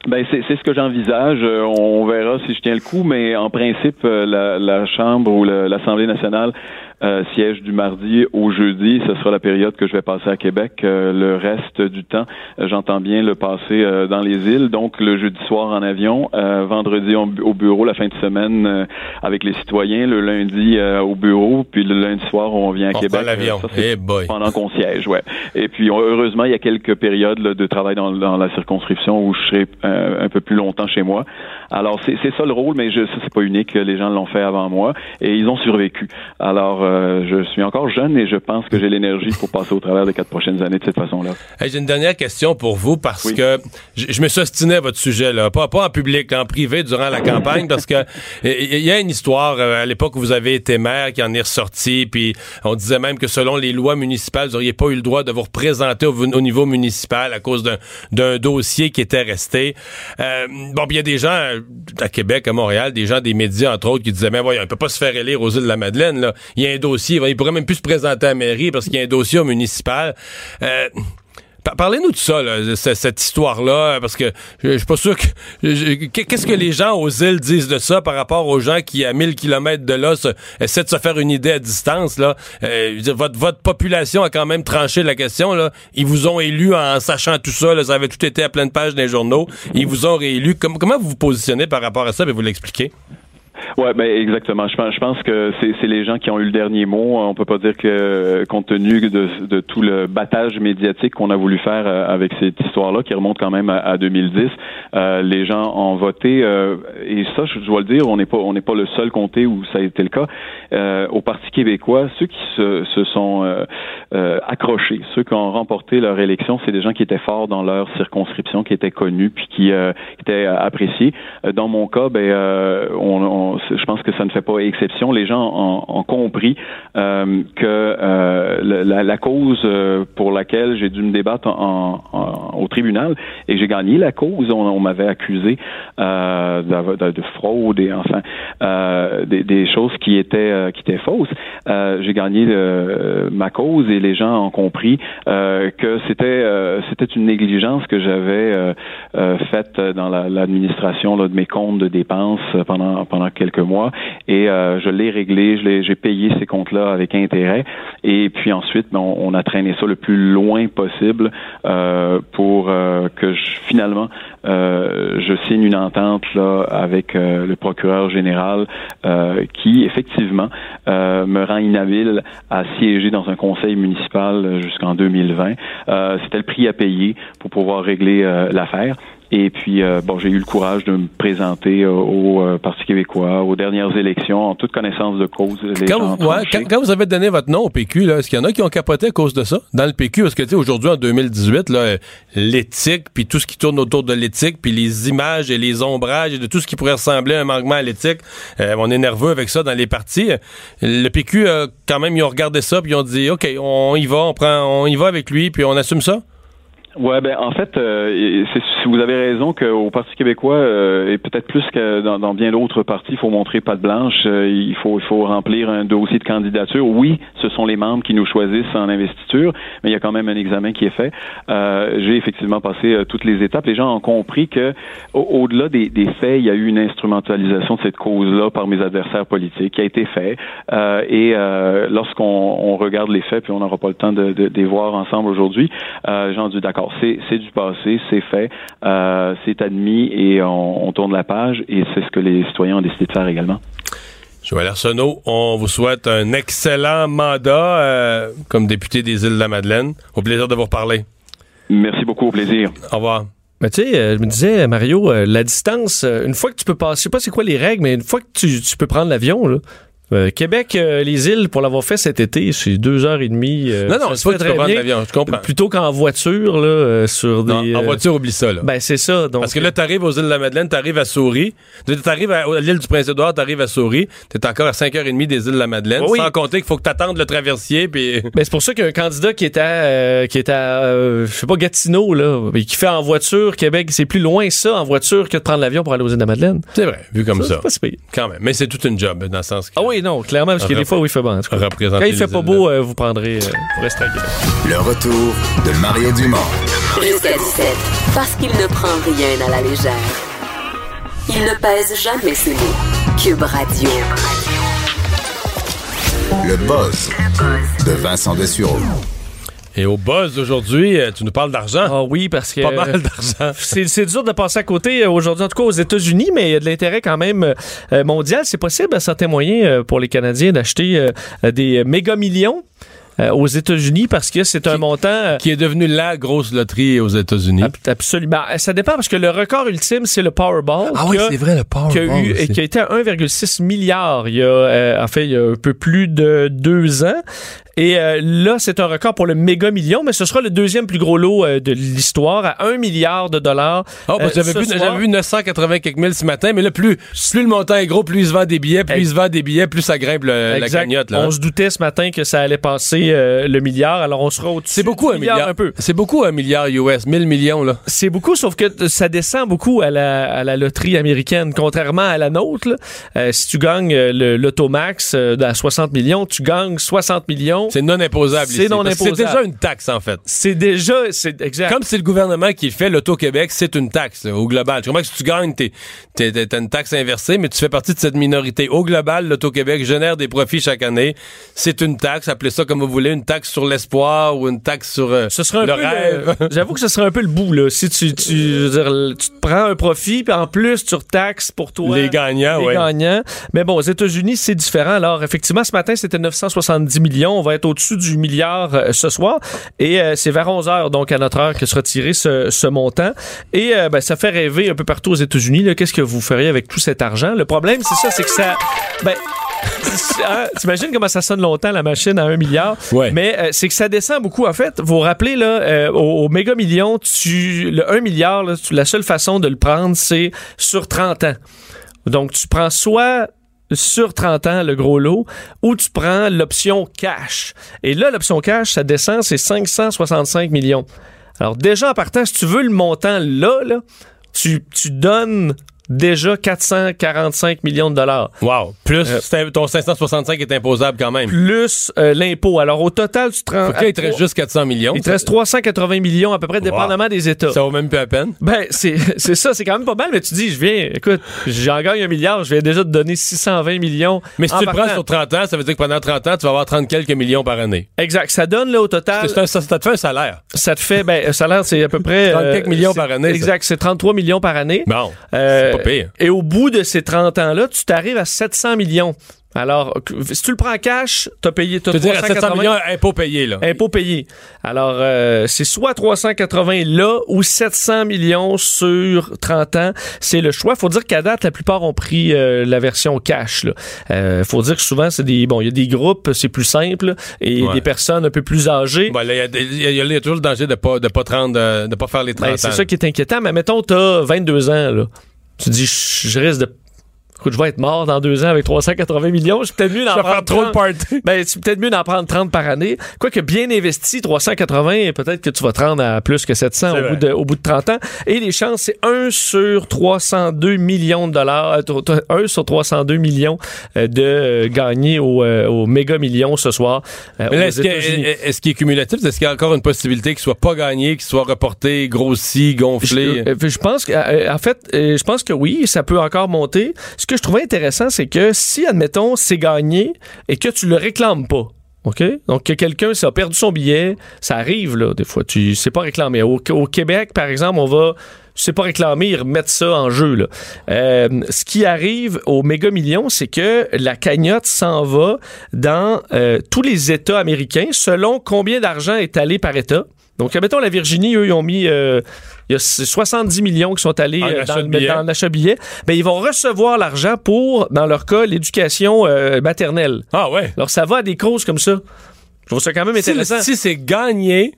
Ben c'est ce que j'envisage. On verra si je tiens le coup, mais en principe, la, la Chambre ou l'Assemblée nationale euh, siège du mardi au jeudi. Ce sera la période que je vais passer à Québec. Euh, le reste du temps, euh, j'entends bien le passer dans les îles. Donc, le jeudi soir en avion, vendredi au, bureau, la fin de semaine avec les citoyens, le lundi au bureau, puis le lundi soir, on vient à Québec. l'avion. Eh pendant qu'on siège, ouais. Et puis, heureusement, il y a quelques périodes de travail dans, dans, la circonscription où je serai un peu plus longtemps chez moi. Alors, c'est ça le rôle, mais je, ça, c'est pas unique. Les gens l'ont fait avant moi et ils ont survécu. Alors, euh, je suis encore jeune et je pense que j'ai l'énergie pour passer au travers des quatre prochaines années de cette façon-là. j'ai une dernière question pour vous parce que je, me ostiné à votre sujet, là. Pas, pas en public, en privé durant la campagne parce que il y a une histoire euh, à l'époque où vous avez été maire qui en est ressorti, puis on disait même que selon les lois municipales, vous n'auriez pas eu le droit de vous représenter au, niveau municipal à cause d'un dossier qui était resté. Euh, bon, il y a des gens à Québec, à Montréal, des gens des médias, entre autres, qui disaient, mais voyons, on peut pas se faire élire aux îles de la Madeleine, là. Il y a un dossier, il pourrait même plus se présenter à la mairie parce qu'il y a un dossier municipal. Euh, Pa- Parlez-nous de ça, cette histoire-là, parce que je suis pas sûr que... Qu'est-ce que les gens aux îles disent de ça par rapport aux gens qui, à 1000 kilomètres de là, essaient de se faire une idée à distance? Euh, votre, population a quand même tranché la question. Ils vous ont élu en sachant tout ça, ça avait tout été à pleine page les journaux. Ils vous ont réélu. Com- comment vous vous positionnez par rapport à ça? Puis vous l'expliquez. Ouais, ben exactement. Je pense, je pense que c'est les gens qui ont eu le dernier mot. On peut pas dire que, compte tenu de, de tout le battage médiatique qu'on a voulu faire euh, avec cette histoire-là, qui remonte quand même à, à 2010, euh, les gens ont voté. euh, et ça, je dois le dire, on n'est pas, on n'est pas le seul comté où ça a été le cas. Euh, au Parti québécois, ceux qui se, se sont euh, euh, accrochés, ceux qui ont remporté leur élection, c'est des gens qui étaient forts dans leur circonscription, qui étaient connus, puis qui euh, étaient appréciés. Dans mon cas, ben, euh, on, je pense que ça ne fait pas exception. Les gens ont, compris euh, que euh, la, cause euh, pour laquelle j'ai dû me débattre au tribunal et j'ai gagné la cause, on, m'avait accusé de, de- de fraude et enfin des, choses qui étaient qui étaient fausses. J'ai gagné ma cause et les gens ont compris que c'était c'était une négligence que j'avais faite dans la- l'administration de mes comptes de dépenses pendant pendant quelques mois et euh, je l'ai réglé, je j'ai payé ces comptes-là avec intérêt et puis ensuite ben, on, on a traîné ça le plus loin possible euh, pour euh, que je, finalement euh, je signe une entente là avec euh, le procureur général euh, qui effectivement me rend inhabile à siéger dans un conseil municipal jusqu'en 2020. Euh, C'était le prix à payer pour pouvoir régler l'affaire. Et puis, euh, bon, j'ai eu le courage de me présenter euh, au euh, Parti québécois aux dernières élections en toute connaissance de cause. Les Quand vous, ouais, quand, quand vous avez donné votre nom au PQ, là, est-ce qu'il y en a qui ont capoté à cause de ça? Dans le PQ, parce que, tu sais, aujourd'hui, en 2018, là, euh, l'éthique, puis tout ce qui tourne autour de l'éthique, puis les images et les ombrages et de tout ce qui pourrait ressembler à un manquement à l'éthique, euh, on est nerveux avec ça dans les partis. Le PQ, euh, quand même, ils ont regardé ça, puis ils ont dit, OK, on y va, on prend, on y va avec lui, puis on assume ça? Ouais, ben en fait, euh, vous avez raison qu'au Parti québécois euh, et peut-être plus que dans, dans bien d'autres partis, il faut montrer patte blanche, euh, il faut il faut remplir un dossier de candidature. Oui, ce sont les membres qui nous choisissent en investiture, mais il y a quand même un examen qui est fait. Euh, J'ai effectivement passé euh, toutes les étapes. Les gens ont compris que au- au-delà des, des faits, il y a eu une instrumentalisation de cette cause-là par mes adversaires politiques qui a été fait. Euh, et lorsqu'on on regarde les faits, puis on n'aura pas le temps de, de, de les voir ensemble aujourd'hui, euh, ont dit d'accord, c'est c'est du passé, c'est fait, euh, c'est admis et on, on tourne la page et c'est ce que les citoyens ont décidé de faire également. Joël Arsenault, on vous souhaite un excellent mandat euh, comme député des îles de la Madeleine. Au plaisir de vous reparler. Merci beaucoup, au plaisir. Au revoir. Mais tu sais, euh, je me disais, Mario, euh, la distance, euh, une fois que tu peux passer, je sais pas c'est quoi les règles, mais une fois que tu, tu peux prendre l'avion, là. Euh, Québec, euh, les îles, pour l'avoir fait cet été, c'est deux heures et demie. euh, non, non, ça c'est pas très bien. l'avion, je comprends. Plutôt qu'en voiture, là, sur des. Non, en voiture, oublie ça, là. Ben, c'est ça. Donc, Parce que là, t'arrives aux îles de la Madeleine, t'arrives à Souris. T'arrives à, à l'île du Prince-Édouard, t'arrives à Souris. T'es encore à 5h30 des îles de la Madeleine. Oui. Sans compter qu'il faut que t'attendes le traversier, puis... Ben, c'est pour ça qu'un candidat qui était, à, qui était à, je sais pas, Gatineau, là, mais qui fait en voiture, Québec, c'est plus loin ça, en voiture, que de prendre l'avion pour aller aux îles de la Madeleine. C'est vrai, vu comme ça. c'est pas si pire. Quand même. Mais c'est toute une job, dans le sens que... Ah oui, non, clairement, parce que des fois, oui, il fait bon. en tout cas. Représenter Quand il fait pas beau, euh, vous prendrez, euh, vous resterez à Québec. Le retour de Mario Dumont. Jusqu'à 17. Parce qu'il ne prend rien à la légère. Il ne pèse jamais ses mots. Cube Radio. Le buzz de Vincent Dessureau. Et au buzz d'aujourd'hui, euh, tu nous parles d'argent. Ah oui, parce que. Pas mal d'argent. C'est c'est dur de passer à côté euh, aujourd'hui, en tout cas aux États-Unis, mais il y a de l'intérêt quand même euh, mondial. C'est possible à certains moyens pour les Canadiens d'acheter des méga millions aux États-Unis parce que c'est un montant. Qui est devenu la grosse loterie aux États-Unis. ab- Absolument. Ça dépend parce que le record ultime, c'est le Powerball. Ah oui, qui a- c'est vrai, le Powerball qui a, eu, qui a été à 1,6 milliard il y a, euh, en fait, il y a un peu plus de deux ans. Et euh, là, c'est un record pour le méga million, mais ce sera le deuxième plus gros lot euh, de l'histoire à 1 milliard de dollars. Oh, parce que euh, j'avais vu, soir. j'avais vu 980 quelques mille ce matin, mais là, plus, plus le montant est gros, plus il se vend des billets, plus il se vend des billets, plus ça grimpe le- la cagnotte. Là, hein. On se doutait ce matin que ça allait passer euh, le milliard, alors on sera au-dessus. C'est beaucoup un milliard. un peu. C'est beaucoup un milliard US, 1000 millions là. C'est beaucoup, sauf que ça descend beaucoup à la, à la loterie américaine, contrairement à la nôtre. là. Euh, si tu gagnes le l'Automax euh, à 60 millions, tu gagnes 60 millions C'est non imposable. C'est non imposable. C'est déjà une taxe, en fait. C'est déjà, c'est exact. Comme c'est le gouvernement qui le fait, l'Auto-Québec, c'est une taxe là, au global. Tu comprends que si tu gagnes, t'es- t'as une taxe inversée, mais tu fais partie de cette minorité. Au global, l'Auto-Québec génère des profits chaque année. C'est une taxe, appelez ça comme vous voulez, une taxe sur l'espoir ou une taxe sur euh, Ce serait un le peu rêve. J'avoue que ce serait un peu le bout là. Si tu tu, je veux dire, tu te prends un profit puis en plus tu retaxes pour toi Les gagnants, les ouais. gagnants. Mais bon, aux États-Unis c'est différent. Alors effectivement ce matin c'était 970 millions. On va être au-dessus du milliard euh, ce soir et euh, c'est vers 11 heures donc à notre heure que sera tiré ce, ce montant. Et euh, ben, ça fait rêver un peu partout aux États-Unis. Qu'est-ce que vous feriez avec tout cet argent? Le problème c'est ça, c'est que ça ben Hein, T'imagines comment ça sonne longtemps la machine à un milliard? Ouais. Mais euh, c'est que ça descend beaucoup. En fait, vous vous rappelez, là, euh, au, au méga million, tu, le 1 milliard, là, tu- la seule façon de le prendre, c'est sur 30 ans. Donc, tu prends soit sur 30 ans le gros lot ou tu prends l'option cash. Et là, l'option cash, ça descend, c'est 565 millions. Alors, déjà, en partant, si tu veux le montant là, là tu, tu donnes déjà 445 millions de dollars. Wow. Plus, Euh, ton 565 est imposable quand même. Plus euh, l'impôt. Alors, au total, tu te rends. Qu'il te reste juste 400 millions. Il te reste 380 millions à peu près, dépendamment des États. Ça vaut même plus la peine. Ben, c'est ça, c'est quand même pas mal, mais tu dis, je viens, écoute, j'en gagne un milliard, je viens déjà te donner 620 millions. Mais si tu le prends sur 30 ans, ça veut dire que pendant 30 ans, tu vas avoir 30 quelques millions par année. Exact. Ça donne, là, au total, C'est un- ça, ça te fait un salaire. ça te fait, ben, un salaire, c'est à peu près. 30 quelques millions c'est- par année. Exact, c'est 33 millions par année. Bon, Euh, pire. Et au bout de ces 30 ans-là, tu t'arrives à 700 millions. Alors, si tu le prends en cash, t'as payé, Tu veux dire, à 700 380 millions, impôts payés, là. Impôts payés. Alors, euh, c'est soit 380 là ou 700 millions sur 30 ans. C'est le choix. faut dire qu'à date, la plupart ont pris euh, la version cash. Il euh, faut dire que souvent, c'est des bon, il y a des groupes, c'est plus simple, et Ouais. des personnes un peu plus âgées. Là, il y y, y a toujours le danger de pas, de pas te rendre, euh, de pas faire les 30 Ben, c'est ans. ça qui est inquiétant. Mais mettons, t'as 22 ans, là. Tu dis, je risque de. Écoute, je vais être mort dans deux ans avec 380 millions. C'est peut-être mieux d'en prendre trop de 30. party. Ben, c'est peut-être mieux d'en prendre 30 par année. Quoique bien investi, 380, peut-être que tu vas te rendre à plus que 700 C'est au bout, de, au bout de 30 ans. Et les chances, c'est 1 sur 302 millions de dollars, euh, tro- tro- 1 sur 302 millions euh, de euh, gagner au, euh, au méga million ce soir euh, est-ce, qu'il est-ce qu'il est cumulatif? Est-ce qu'il y a encore une possibilité qu'il soit pas gagné, qu'il soit reporté, grossi, gonflé? Je, euh, je pense que, euh, en fait, euh, je pense que oui, ça peut encore monter. Ce que je trouvais intéressant, c'est que si, admettons, c'est gagné et que tu le réclames pas. OK? Donc, que quelqu'un a perdu son billet, ça arrive, là, des fois. Tu sais pas réclamer. Au, au Québec, par exemple, on va. Tu sais pas réclamer, ils remettent ça en jeu. Là. Euh, ce qui arrive au méga million, c'est que la cagnotte s'en va dans euh, tous les États américains selon combien d'argent est allé par État. Donc, admettons, la Virginie, eux, ils ont mis. euh, il y a 70 millions qui sont allés euh, dans, dans l'achat de billets. Ben, ils vont recevoir l'argent pour, dans leur cas, l'éducation euh, maternelle. Ah ouais. Alors, ça va à des causes comme ça. Je trouve ça quand même Si, intéressant. si c'est gagné,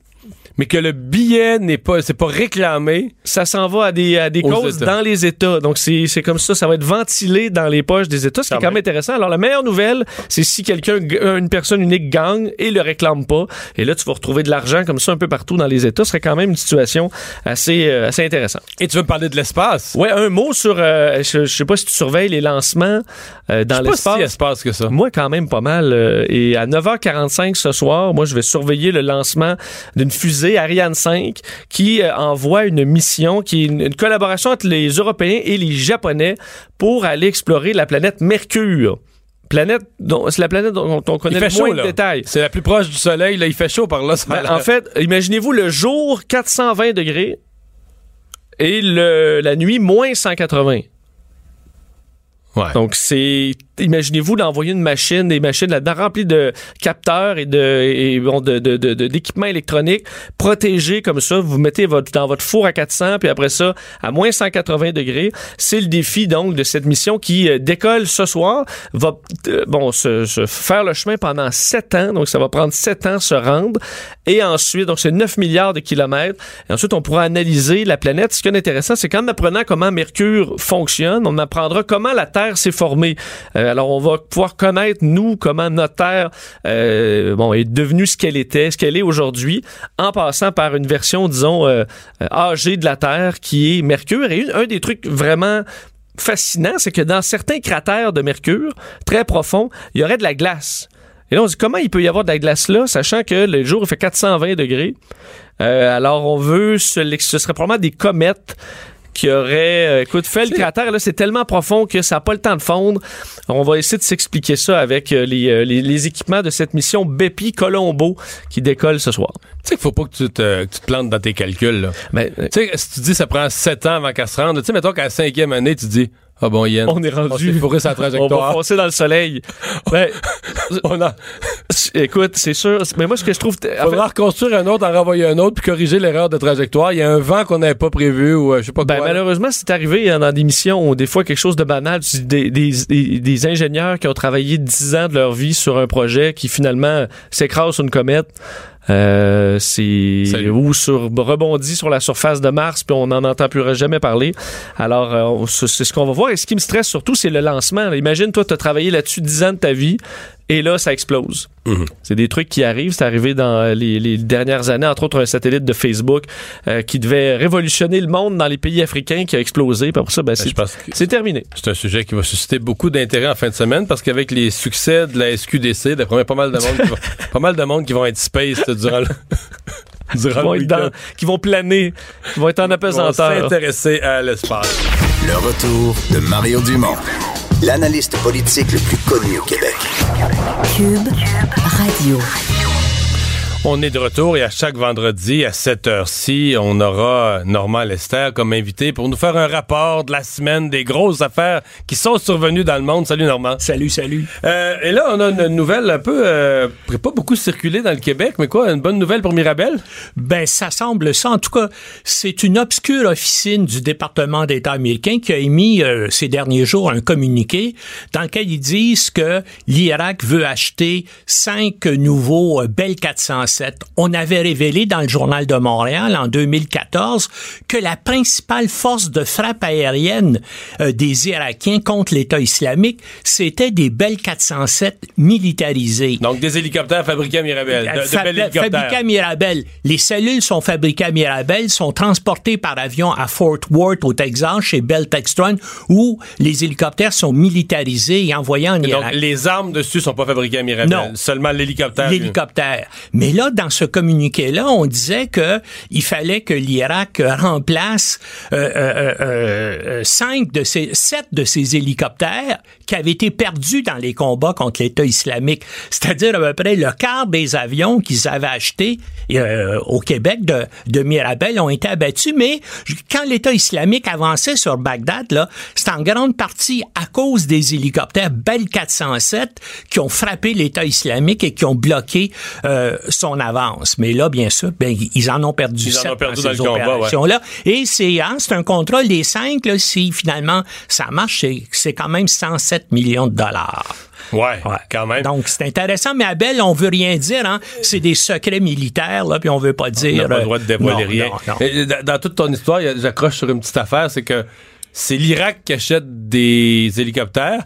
mais que le billet n'est pas, c'est pas réclamé, ça s'en va à des, à des causes États. dans les États. Donc, c'est c'est comme ça, ça va être ventilé dans les poches des États, ce qui est Quand même intéressant. Alors, la meilleure nouvelle, c'est si quelqu'un, une personne unique gagne et le réclame pas. Et là, tu vas retrouver de l'argent comme ça un peu partout dans les États. Ce serait quand même une situation assez, euh, assez intéressante. et tu veux me parler de l'espace? Ouais, un mot sur, euh, je, je sais pas si tu surveilles les lancements euh, dans Je sais pas l'espace. si espace que ça. Moi, quand même pas mal. euh, et à 9h45 ce soir, moi, je vais surveiller le lancement d'une fusée Ariane 5 qui euh, envoie une mission qui est une, une collaboration entre les Européens et les Japonais pour aller explorer la planète Mercure. Planète dont c'est la planète dont on connaît le chaud, moins de détails. C'est la plus proche du soleil, là, il fait chaud par là. ça Ben, en fait, imaginez-vous le jour 420 degrés et le, la nuit moins 180. Ouais. Donc, c'est. Imaginez-vous d'envoyer une machine, des machines là-dedans remplies de capteurs et de et bon, de, de, d'équipements électroniques protégés comme ça. Vous mettez votre, dans votre four à 400, puis après ça, à moins 180 degrés. C'est le défi, donc, de cette mission qui euh, décolle ce soir. Va, euh, bon, se, faire le chemin pendant 7 ans. Donc, ça va prendre 7 ans se rendre. Et ensuite, donc, c'est 9 milliards de kilomètres. Et ensuite, on pourra analyser la planète. Ce qui est intéressant, c'est qu'en apprenant comment Mercure fonctionne, on apprendra comment la Terre s'est formée. Euh, alors, on va pouvoir connaître, nous, comment notre Terre euh, est devenue ce qu'elle était, ce qu'elle est aujourd'hui, en passant par une version, disons, euh, euh, âgée de la Terre, qui est Mercure. Et un des trucs vraiment fascinants, c'est que dans certains cratères de Mercure, très profonds, il y aurait de la glace. Et là, on se dit comment il peut y avoir de la glace là, sachant que le jour il fait 420 degrés? Euh, alors, on veut, ce, ce serait probablement des comètes qui auraient, euh, écoute, fait le cratère. Là, c'est tellement profond que ça n'a pas le temps de fondre. On va essayer de s'expliquer ça avec euh, les, euh, les, les équipements de cette mission Bepi Colombo qui décolle ce soir. Tu sais qu'il faut pas que tu te, que tu te plantes dans tes calculs. Là. Mais, euh, Tu sais, si tu dis ça prend 7 ans avant qu'elle se rende, tu sais, mettons qu'à la cinquième année, tu dis Ah bon, Yann, on est rendu. fourré sa on va trajectoire. foncer dans le soleil. Ben, On a, écoute, c'est sûr. Mais moi, ce que je trouve. en fait, faudra reconstruire un autre, en renvoyer un autre, puis corriger l'erreur de trajectoire. Il y a un vent qu'on n'avait pas prévu ou euh, je sais pas Ben, quoi. malheureusement, c'est arrivé hein, dans des missions où des fois quelque chose de banal, des, des, des ingénieurs qui ont travaillé 10 ans de leur vie sur un projet qui finalement s'écrase sur une comète. Euh, c'est ou sur rebondit sur la surface de Mars puis on n'en entend plus jamais parler. Alors euh, c'est ce qu'on va voir et ce qui me stresse surtout c'est le lancement. Imagine toi tu as travaillé là-dessus 10 ans de ta vie et là ça explose. Mhm. C'est des trucs qui arrivent. C'est arrivé dans les, les dernières années, entre autres un satellite de Facebook euh, qui devait révolutionner le monde dans les pays africains qui a explosé. Après ça, ben, c'est, que- c'est terminé. C'est un sujet qui va susciter beaucoup d'intérêt en fin de semaine parce qu'avec les succès de la SQDC, d'après moi, il y a pas mal de monde qui va, pas mal de monde qui vont être space durant le, Qui durant vont, le dans- qui vont planer, qui vont être en Ils vont apesanteur. s'intéresser à l'espace. Le retour de Mario Dumont, l'analyste politique le plus connu au Québec. Cube Radio. On est de retour et à chaque vendredi à cette heure-ci, on aura Normand Lester comme invité pour nous faire un rapport de la semaine des grosses affaires qui sont survenues dans le monde. Salut Normand. Salut, salut. Euh, et là, on a une nouvelle un peu euh, pas beaucoup circulée dans le Québec, mais quoi, une bonne nouvelle pour Mirabel? Ben ça semble ça. En tout cas, c'est une obscure officine du département d'État américain qui a émis euh, ces derniers jours un communiqué dans lequel ils disent que l'Irak veut acheter cinq nouveaux euh, Bell 400 on avait révélé dans le Journal de Montréal en 2014 que la principale force de frappe aérienne euh, des Irakiens contre l'État islamique, c'était des Bell 407 militarisés. Donc des hélicoptères fabriqués à Mirabel. Fabriqués Mirabel. Les cellules sont fabriquées à Mirabel, sont transportées par avion à Fort Worth au Texas chez Bell Textron où les hélicoptères sont militarisés et envoyés en Irak. Donc les armes dessus sont pas fabriquées à Mirabel, non. seulement l'hélicoptère. L'hélicoptère. Mais là dans ce communiqué-là, on disait que il fallait que l'Irak remplace euh, euh, euh, euh, cinq de ces sept de ces hélicoptères qui avaient été perdus dans les combats contre l'État islamique. C'est-à-dire à peu près le quart des avions qu'ils avaient achetés euh, au Québec de, de Mirabel ont été abattus. Mais quand l'État islamique avançait sur Bagdad, là, c'est en grande partie à cause des hélicoptères Bell 407 qui ont frappé l'État islamique et qui ont bloqué euh, avance. Mais là, bien sûr, ben, ils en ont perdu Ils en ont perdu dans dans ces ouais. opérations-là. Et c'est hein, c'est un contrôle des cinq. Là, si finalement ça marche, c'est- quand même 107 millions de dollars. Ouais, Ouais. quand même. Donc, c'est intéressant, mais Abel, on veut rien dire, hein. C'est des secrets militaires, là, puis on veut pas On dire. n'a pas le droit de dévoiler non, rien. non, non. Et Dans, dans toute ton histoire, j'accroche sur une petite affaire, c'est que c'est l'Irak qui achète des hélicoptères,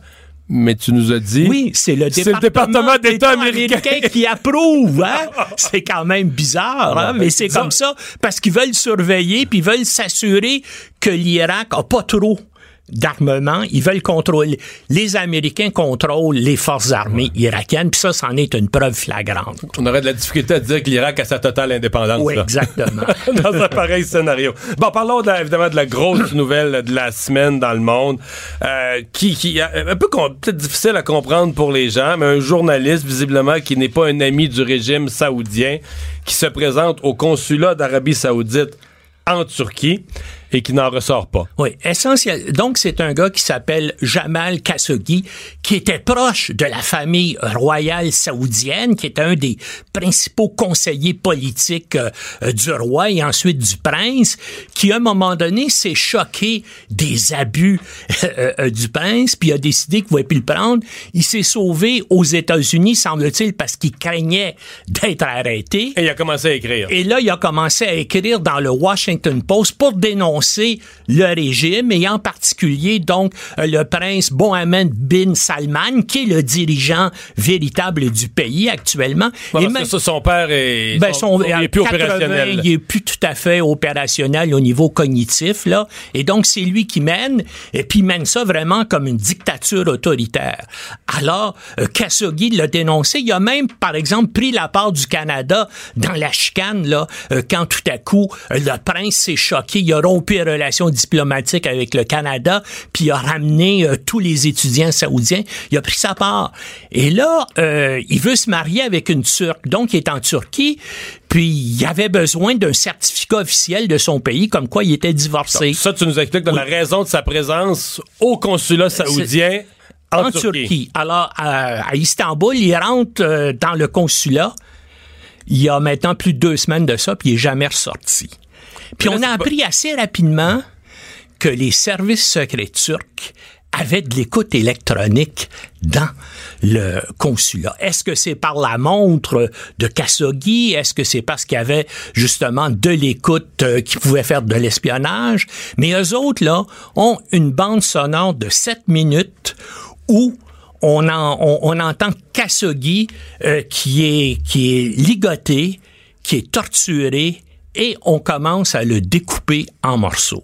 mais tu nous as dit... Oui, c'est le C'est le département, département d'État américain. américain qui approuve. Hein? c'est quand même bizarre, hein? mais c'est Disons- comme ça parce qu'ils veulent surveiller puis ils veulent s'assurer que l'Irak a pas trop d'armement, ils veulent contrôler. Les Américains contrôlent les forces armées irakiennes, puis ça, c'en est une preuve flagrante. On aurait de la difficulté à dire que l'Irak a sa totale indépendance. Oui, là. exactement. dans un pareil scénario. Bon, parlons de la- évidemment de la grosse nouvelle de la semaine dans le monde, euh, qui, qui a- un peu peut-être difficile à comprendre pour les gens, mais un journaliste visiblement qui n'est pas un ami du régime saoudien, qui se présente au consulat d'Arabie Saoudite en Turquie et qui n'en ressort pas. Oui, essentiel. Donc, c'est un gars qui s'appelle Jamal Khashoggi, qui était proche de la famille royale saoudienne, qui était un des principaux conseillers politiques euh, euh, du roi et ensuite du prince, qui, à un moment donné, s'est choqué des abus euh, euh, du prince, puis a décidé qu'il ne pouvait plus le prendre. Il s'est sauvé aux États-Unis, semble-t-il, parce qu'il craignait d'être arrêté. Et il a commencé à écrire. Et là, il a commencé à écrire dans le Washington Post pour dénoncer dénoncer le régime et en particulier donc le prince Mohammed bin Salman qui est le dirigeant véritable du pays actuellement. Ouais, et parce même- que ça, son père est, ben, son- son- il est plus 80, opérationnel. Il est plus tout à fait opérationnel au niveau cognitif, là. Et donc, c'est lui qui mène, et puis il mène ça vraiment comme une dictature autoritaire. Alors, euh, Khashoggi l'a dénoncé. Il a même, par exemple, pris la part du Canada dans la chicane, là, euh, quand tout à coup, euh, le prince s'est choqué. Il a rompu les relations diplomatiques avec le Canada, puis il a ramené euh, tous les étudiants saoudiens. Il a pris sa part. Et là, euh, il veut se marier avec une Turque. Donc, il est en Turquie, puis il avait besoin d'un certificat officiel de son pays, comme quoi il était divorcé. Ça, tu nous expliques dans la raison de sa présence au consulat saoudien en, en Turquie. Alors, à, à Istanbul, il rentre euh, dans le consulat. Il y a maintenant plus de deux semaines de ça, puis il est jamais ressorti. Puis on a appris assez rapidement que les services secrets turcs avaient de l'écoute électronique dans le consulat. Est-ce que c'est par la montre de Khashoggi? Est-ce que c'est parce qu'il y avait justement de l'écoute euh, qui pouvait faire de l'espionnage? Mais eux autres, là, ont une bande sonore de 7 minutes où on, en- on, on entend Khashoggi euh, qui, est, qui est ligoté, qui est torturé, et on commence à le découper en morceaux.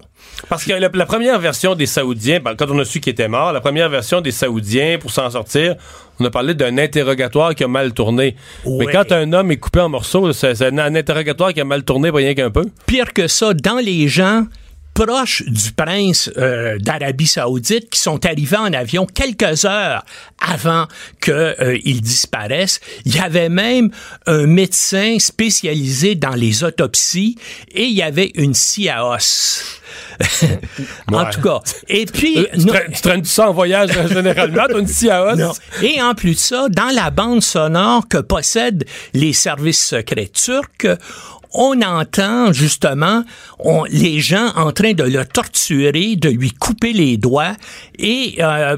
Parce que la, la première version des Saoudiens, ben, quand on a su qu'il était mort, la première version des Saoudiens, pour s'en sortir, on a parlé d'un interrogatoire qui a mal tourné. Mais quand un homme est coupé en morceaux, c'est un, un interrogatoire qui a mal tourné, pas rien qu'un peu. Pire que ça, dans les gens proches du prince euh, d'Arabie Saoudite qui sont arrivés en avion quelques heures avant qu'il disparaisse, il y avait même un médecin spécialisé dans les autopsies et il y avait une scie à os. en Ouais. tout cas. Et puis, Euh, tu, traînes, tu traînes ça en voyage euh, généralement, une scie à os. non. Et en plus de ça, dans la bande sonore que possèdent les services secrets turcs, on entend justement les gens en train de le torturer, de lui couper les doigts, et, euh,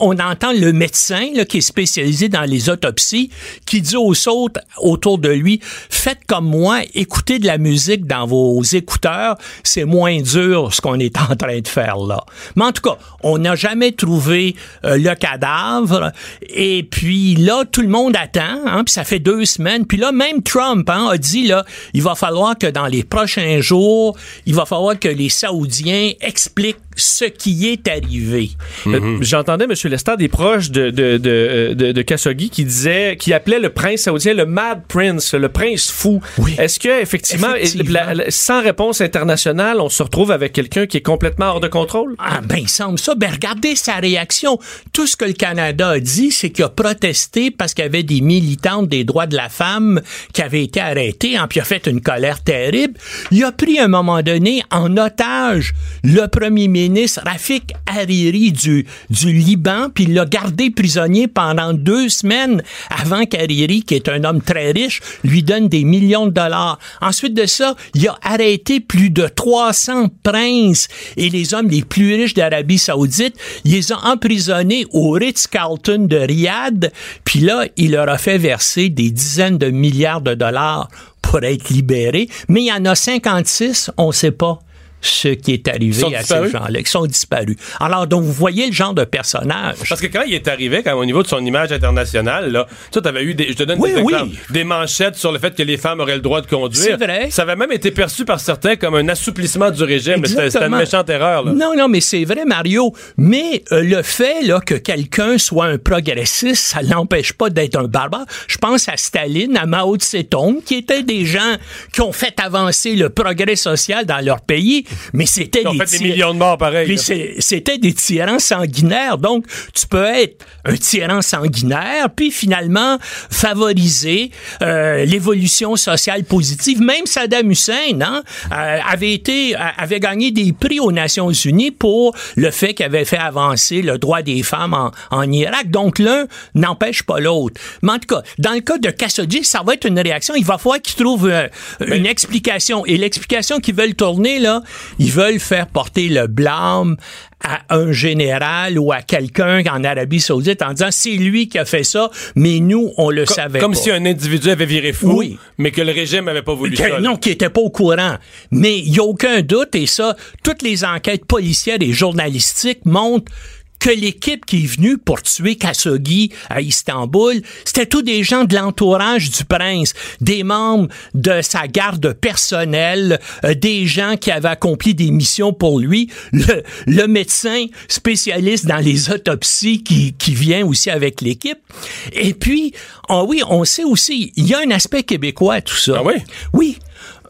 on entend le médecin qui est spécialisé dans les autopsies qui dit aux autres autour de lui faites comme moi, écoutez de la musique dans vos écouteurs, c'est moins dur ce qu'on est en train de faire là. Mais en tout cas, on n'a jamais trouvé euh, le cadavre, et puis là tout le monde attend, hein, puis ça fait deux semaines, puis là même Trump hein, a dit là, il va falloir que dans les prochains jours, il va falloir que les Saoudiens expliquent ce qui est arrivé. Euh, J'entendais M. Lester des proches de, de, de, de, de Khashoggi qui disait, qui appelait le prince saoudien le Mad Prince, le prince fou. Oui. Est-ce que effectivement, Effectivement. la- la- sans réponse internationale, on se retrouve avec quelqu'un qui est complètement hors de contrôle? Ah, ben, il semble ça. Ben, regardez sa réaction. Tout ce que le Canada a dit, c'est qu'il a protesté parce qu'il y avait des militantes des droits de la femme qui avaient été arrêtées, hein, puis il a fait une colère terrible. Il a pris à un moment donné en otage le premier ministre Rafik Hariri du, du Liban, puis il l'a gardé prisonnier pendant deux semaines avant qu'Hariri, qui est un homme très riche, lui donne des millions de dollars. Ensuite de ça, il a arrêté plus de 300 princes et les hommes les plus riches d'Arabie Saoudite. Il les a emprisonnés au Ritz-Carlton de Riyad, puis là, il leur a fait verser des dizaines de milliards de dollars pour être libérés. Mais il y en a 56, on ne sait pas ce qui est arrivé à disparus? ces gens-là, qui sont disparus. Alors, donc, vous voyez le genre de personnage. Parce que quand il est arrivé, quand au niveau de son image internationale, là, tu avais eu des, je te donne Oui, des oui. exemples, des manchettes sur le fait que les femmes auraient le droit de conduire. C'est vrai. Ça avait même été perçu par certains comme un assouplissement du régime. C'était une méchante erreur. Là. Non, non, mais c'est vrai, Mario. Mais euh, le fait là, que quelqu'un soit un progressiste, ça l'empêche pas d'être un barbare. Je pense à Staline, à Mao Tse-tung, qui étaient des gens qui ont fait avancer le progrès social dans leur pays, mais c'était des, fait des tyr- millions de morts pareil. C'était des tyrans sanguinaires. Donc, tu peux être un tyran sanguinaire, puis finalement favoriser euh, l'évolution sociale positive. Même Saddam Hussein hein, euh, avait été, a- avait gagné des prix aux Nations Unies pour le fait qu'il avait fait avancer le droit des femmes en, en Irak. Donc, l'un n'empêche pas l'autre. Mais en tout cas, dans le cas de Khashoggi, ça va être une réaction. Il va falloir qu'il trouve euh, une explication. Et l'explication qu'ils veulent tourner, là, ils veulent faire porter le blâme à un général ou à quelqu'un en Arabie Saoudite en disant c'est lui qui a fait ça, mais nous on le savait Comme pas. si un individu avait viré fou, Oui. mais que le régime avait pas voulu Que- ça. là. non, qui était pas au courant. Mais il y a aucun doute, et ça, toutes les enquêtes policières et journalistiques montrent que l'équipe qui est venue pour tuer Khashoggi à Istanbul, c'était tous des gens de l'entourage du prince, des membres de sa garde personnelle, euh, des gens qui avaient accompli des missions pour lui, le, le médecin spécialiste dans les autopsies qui, qui vient aussi avec l'équipe. Et puis, ah oui, on sait aussi, il y a un aspect québécois à tout ça. Ah oui? Oui.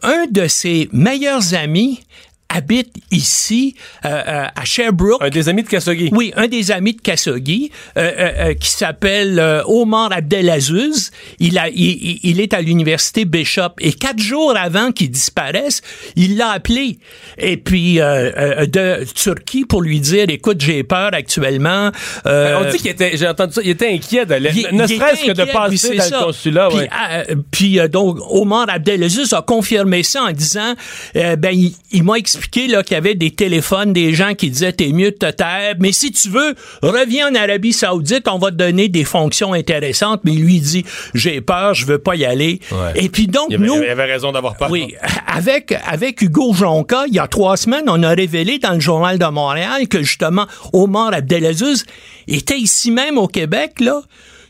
Un de ses meilleurs amis habite ici, euh, euh, à Sherbrooke. Un des amis de Khashoggi. Oui, un des amis de Khashoggi, euh, qui s'appelle Omar Abdelaziz. Il, a, il, il- est à l'université Bishop. Et quatre jours avant qu'il disparaisse, il l'a appelé. Et puis, de Turquie pour lui dire, écoute, j'ai peur actuellement. Euh, On dit qu'il était, j'ai entendu ça, il était inquiet d'aller, il- ne serait-ce que de passer dans ça. le consulat. Puis, ouais. euh, puis, donc Omar Abdelaziz a confirmé ça en disant ben il, il m'a expliqué là qu'il y avait des téléphones des gens qui disaient t'es mieux de te taire mais si tu veux reviens en Arabie Saoudite on va te donner des fonctions intéressantes mais lui il dit j'ai peur je veux pas y aller Ouais. et puis donc il, avait, nous il avait raison d'avoir peur. oui, avec, avec Hugo Jonca, il y a trois semaines, on a révélé dans le Journal de Montréal que justement Omar Abdelaziz était ici même au Québec, là,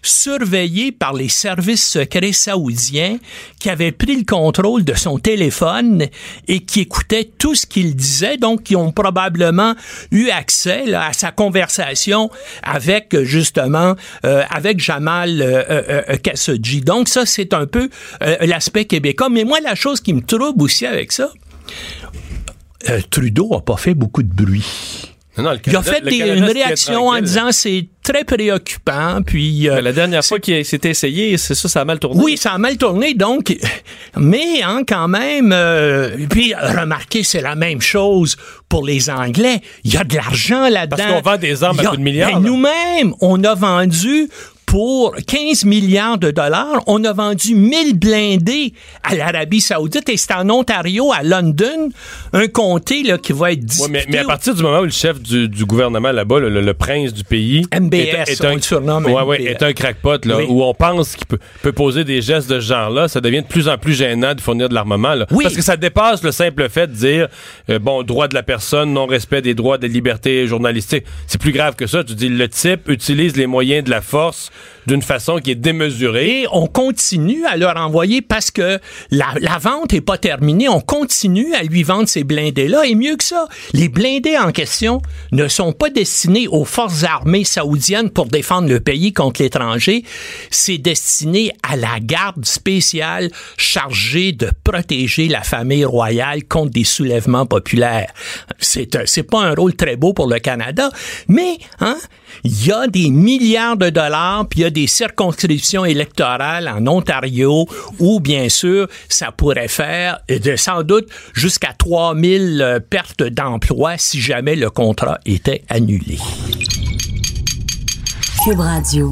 surveillé par les services secrets saoudiens qui avaient pris le contrôle de son téléphone et qui écoutaient tout ce qu'il disait, donc qui ont probablement eu accès à sa conversation avec justement euh, avec Jamal euh, euh, euh. Donc ça c'est un peu l'aspect québécois. Mais moi la chose qui me trouble aussi avec ça, Trudeau a pas fait beaucoup de bruit. Non, non, le Il a fait des- une réaction en disant c'est très préoccupant. Puis euh, la dernière fois qu'il s'était essayé, c'est ça, ça a mal tourné. oui, ça a mal tourné, donc, mais hein, quand même, euh, puis remarquez, c'est la même chose pour les Anglais. Il y a de l'argent là-dedans. Parce qu'on vend des armes à coups de milliards, ben. Nous-mêmes, on a vendu pour 15 milliards de dollars, on a vendu 1000 blindés à l'Arabie Saoudite et c'est en Ontario, à London, un comté là, qui va être Ouais, disputé. mais, mais à partir du moment où le chef du, du gouvernement là-bas, le, le- le prince du pays, MBS, est, on le surnomme ouais, ouais, MBS. est un crackpot, là, Oui. où on pense qu'il peut, peut poser des gestes de ce genre-là, ça devient de plus en plus gênant de fournir de l'armement. là. Oui. Parce que ça dépasse le simple fait de dire, euh, bon, droit de la personne, non-respect des droits, des libertés journalistiques. C'est plus grave que ça. Tu dis, le type utilise les moyens de la force d'une façon qui est démesurée. On continue à leur envoyer parce que la, la vente est pas terminée. On continue à lui vendre ces blindés-là. Et mieux que ça, les blindés en question ne sont pas destinés aux forces armées saoudiennes pour défendre le pays contre l'étranger. C'est destiné à la garde spéciale chargée de protéger la famille royale contre des soulèvements populaires. C'est un- c'est pas un rôle très beau pour le Canada, mais hein, il y a des milliards de dollars, puis il y a des circonscriptions électorales en Ontario où, bien sûr, ça pourrait faire sans doute jusqu'à 3000 euh, pertes d'emplois si jamais le contrat était annulé. Cube Radio.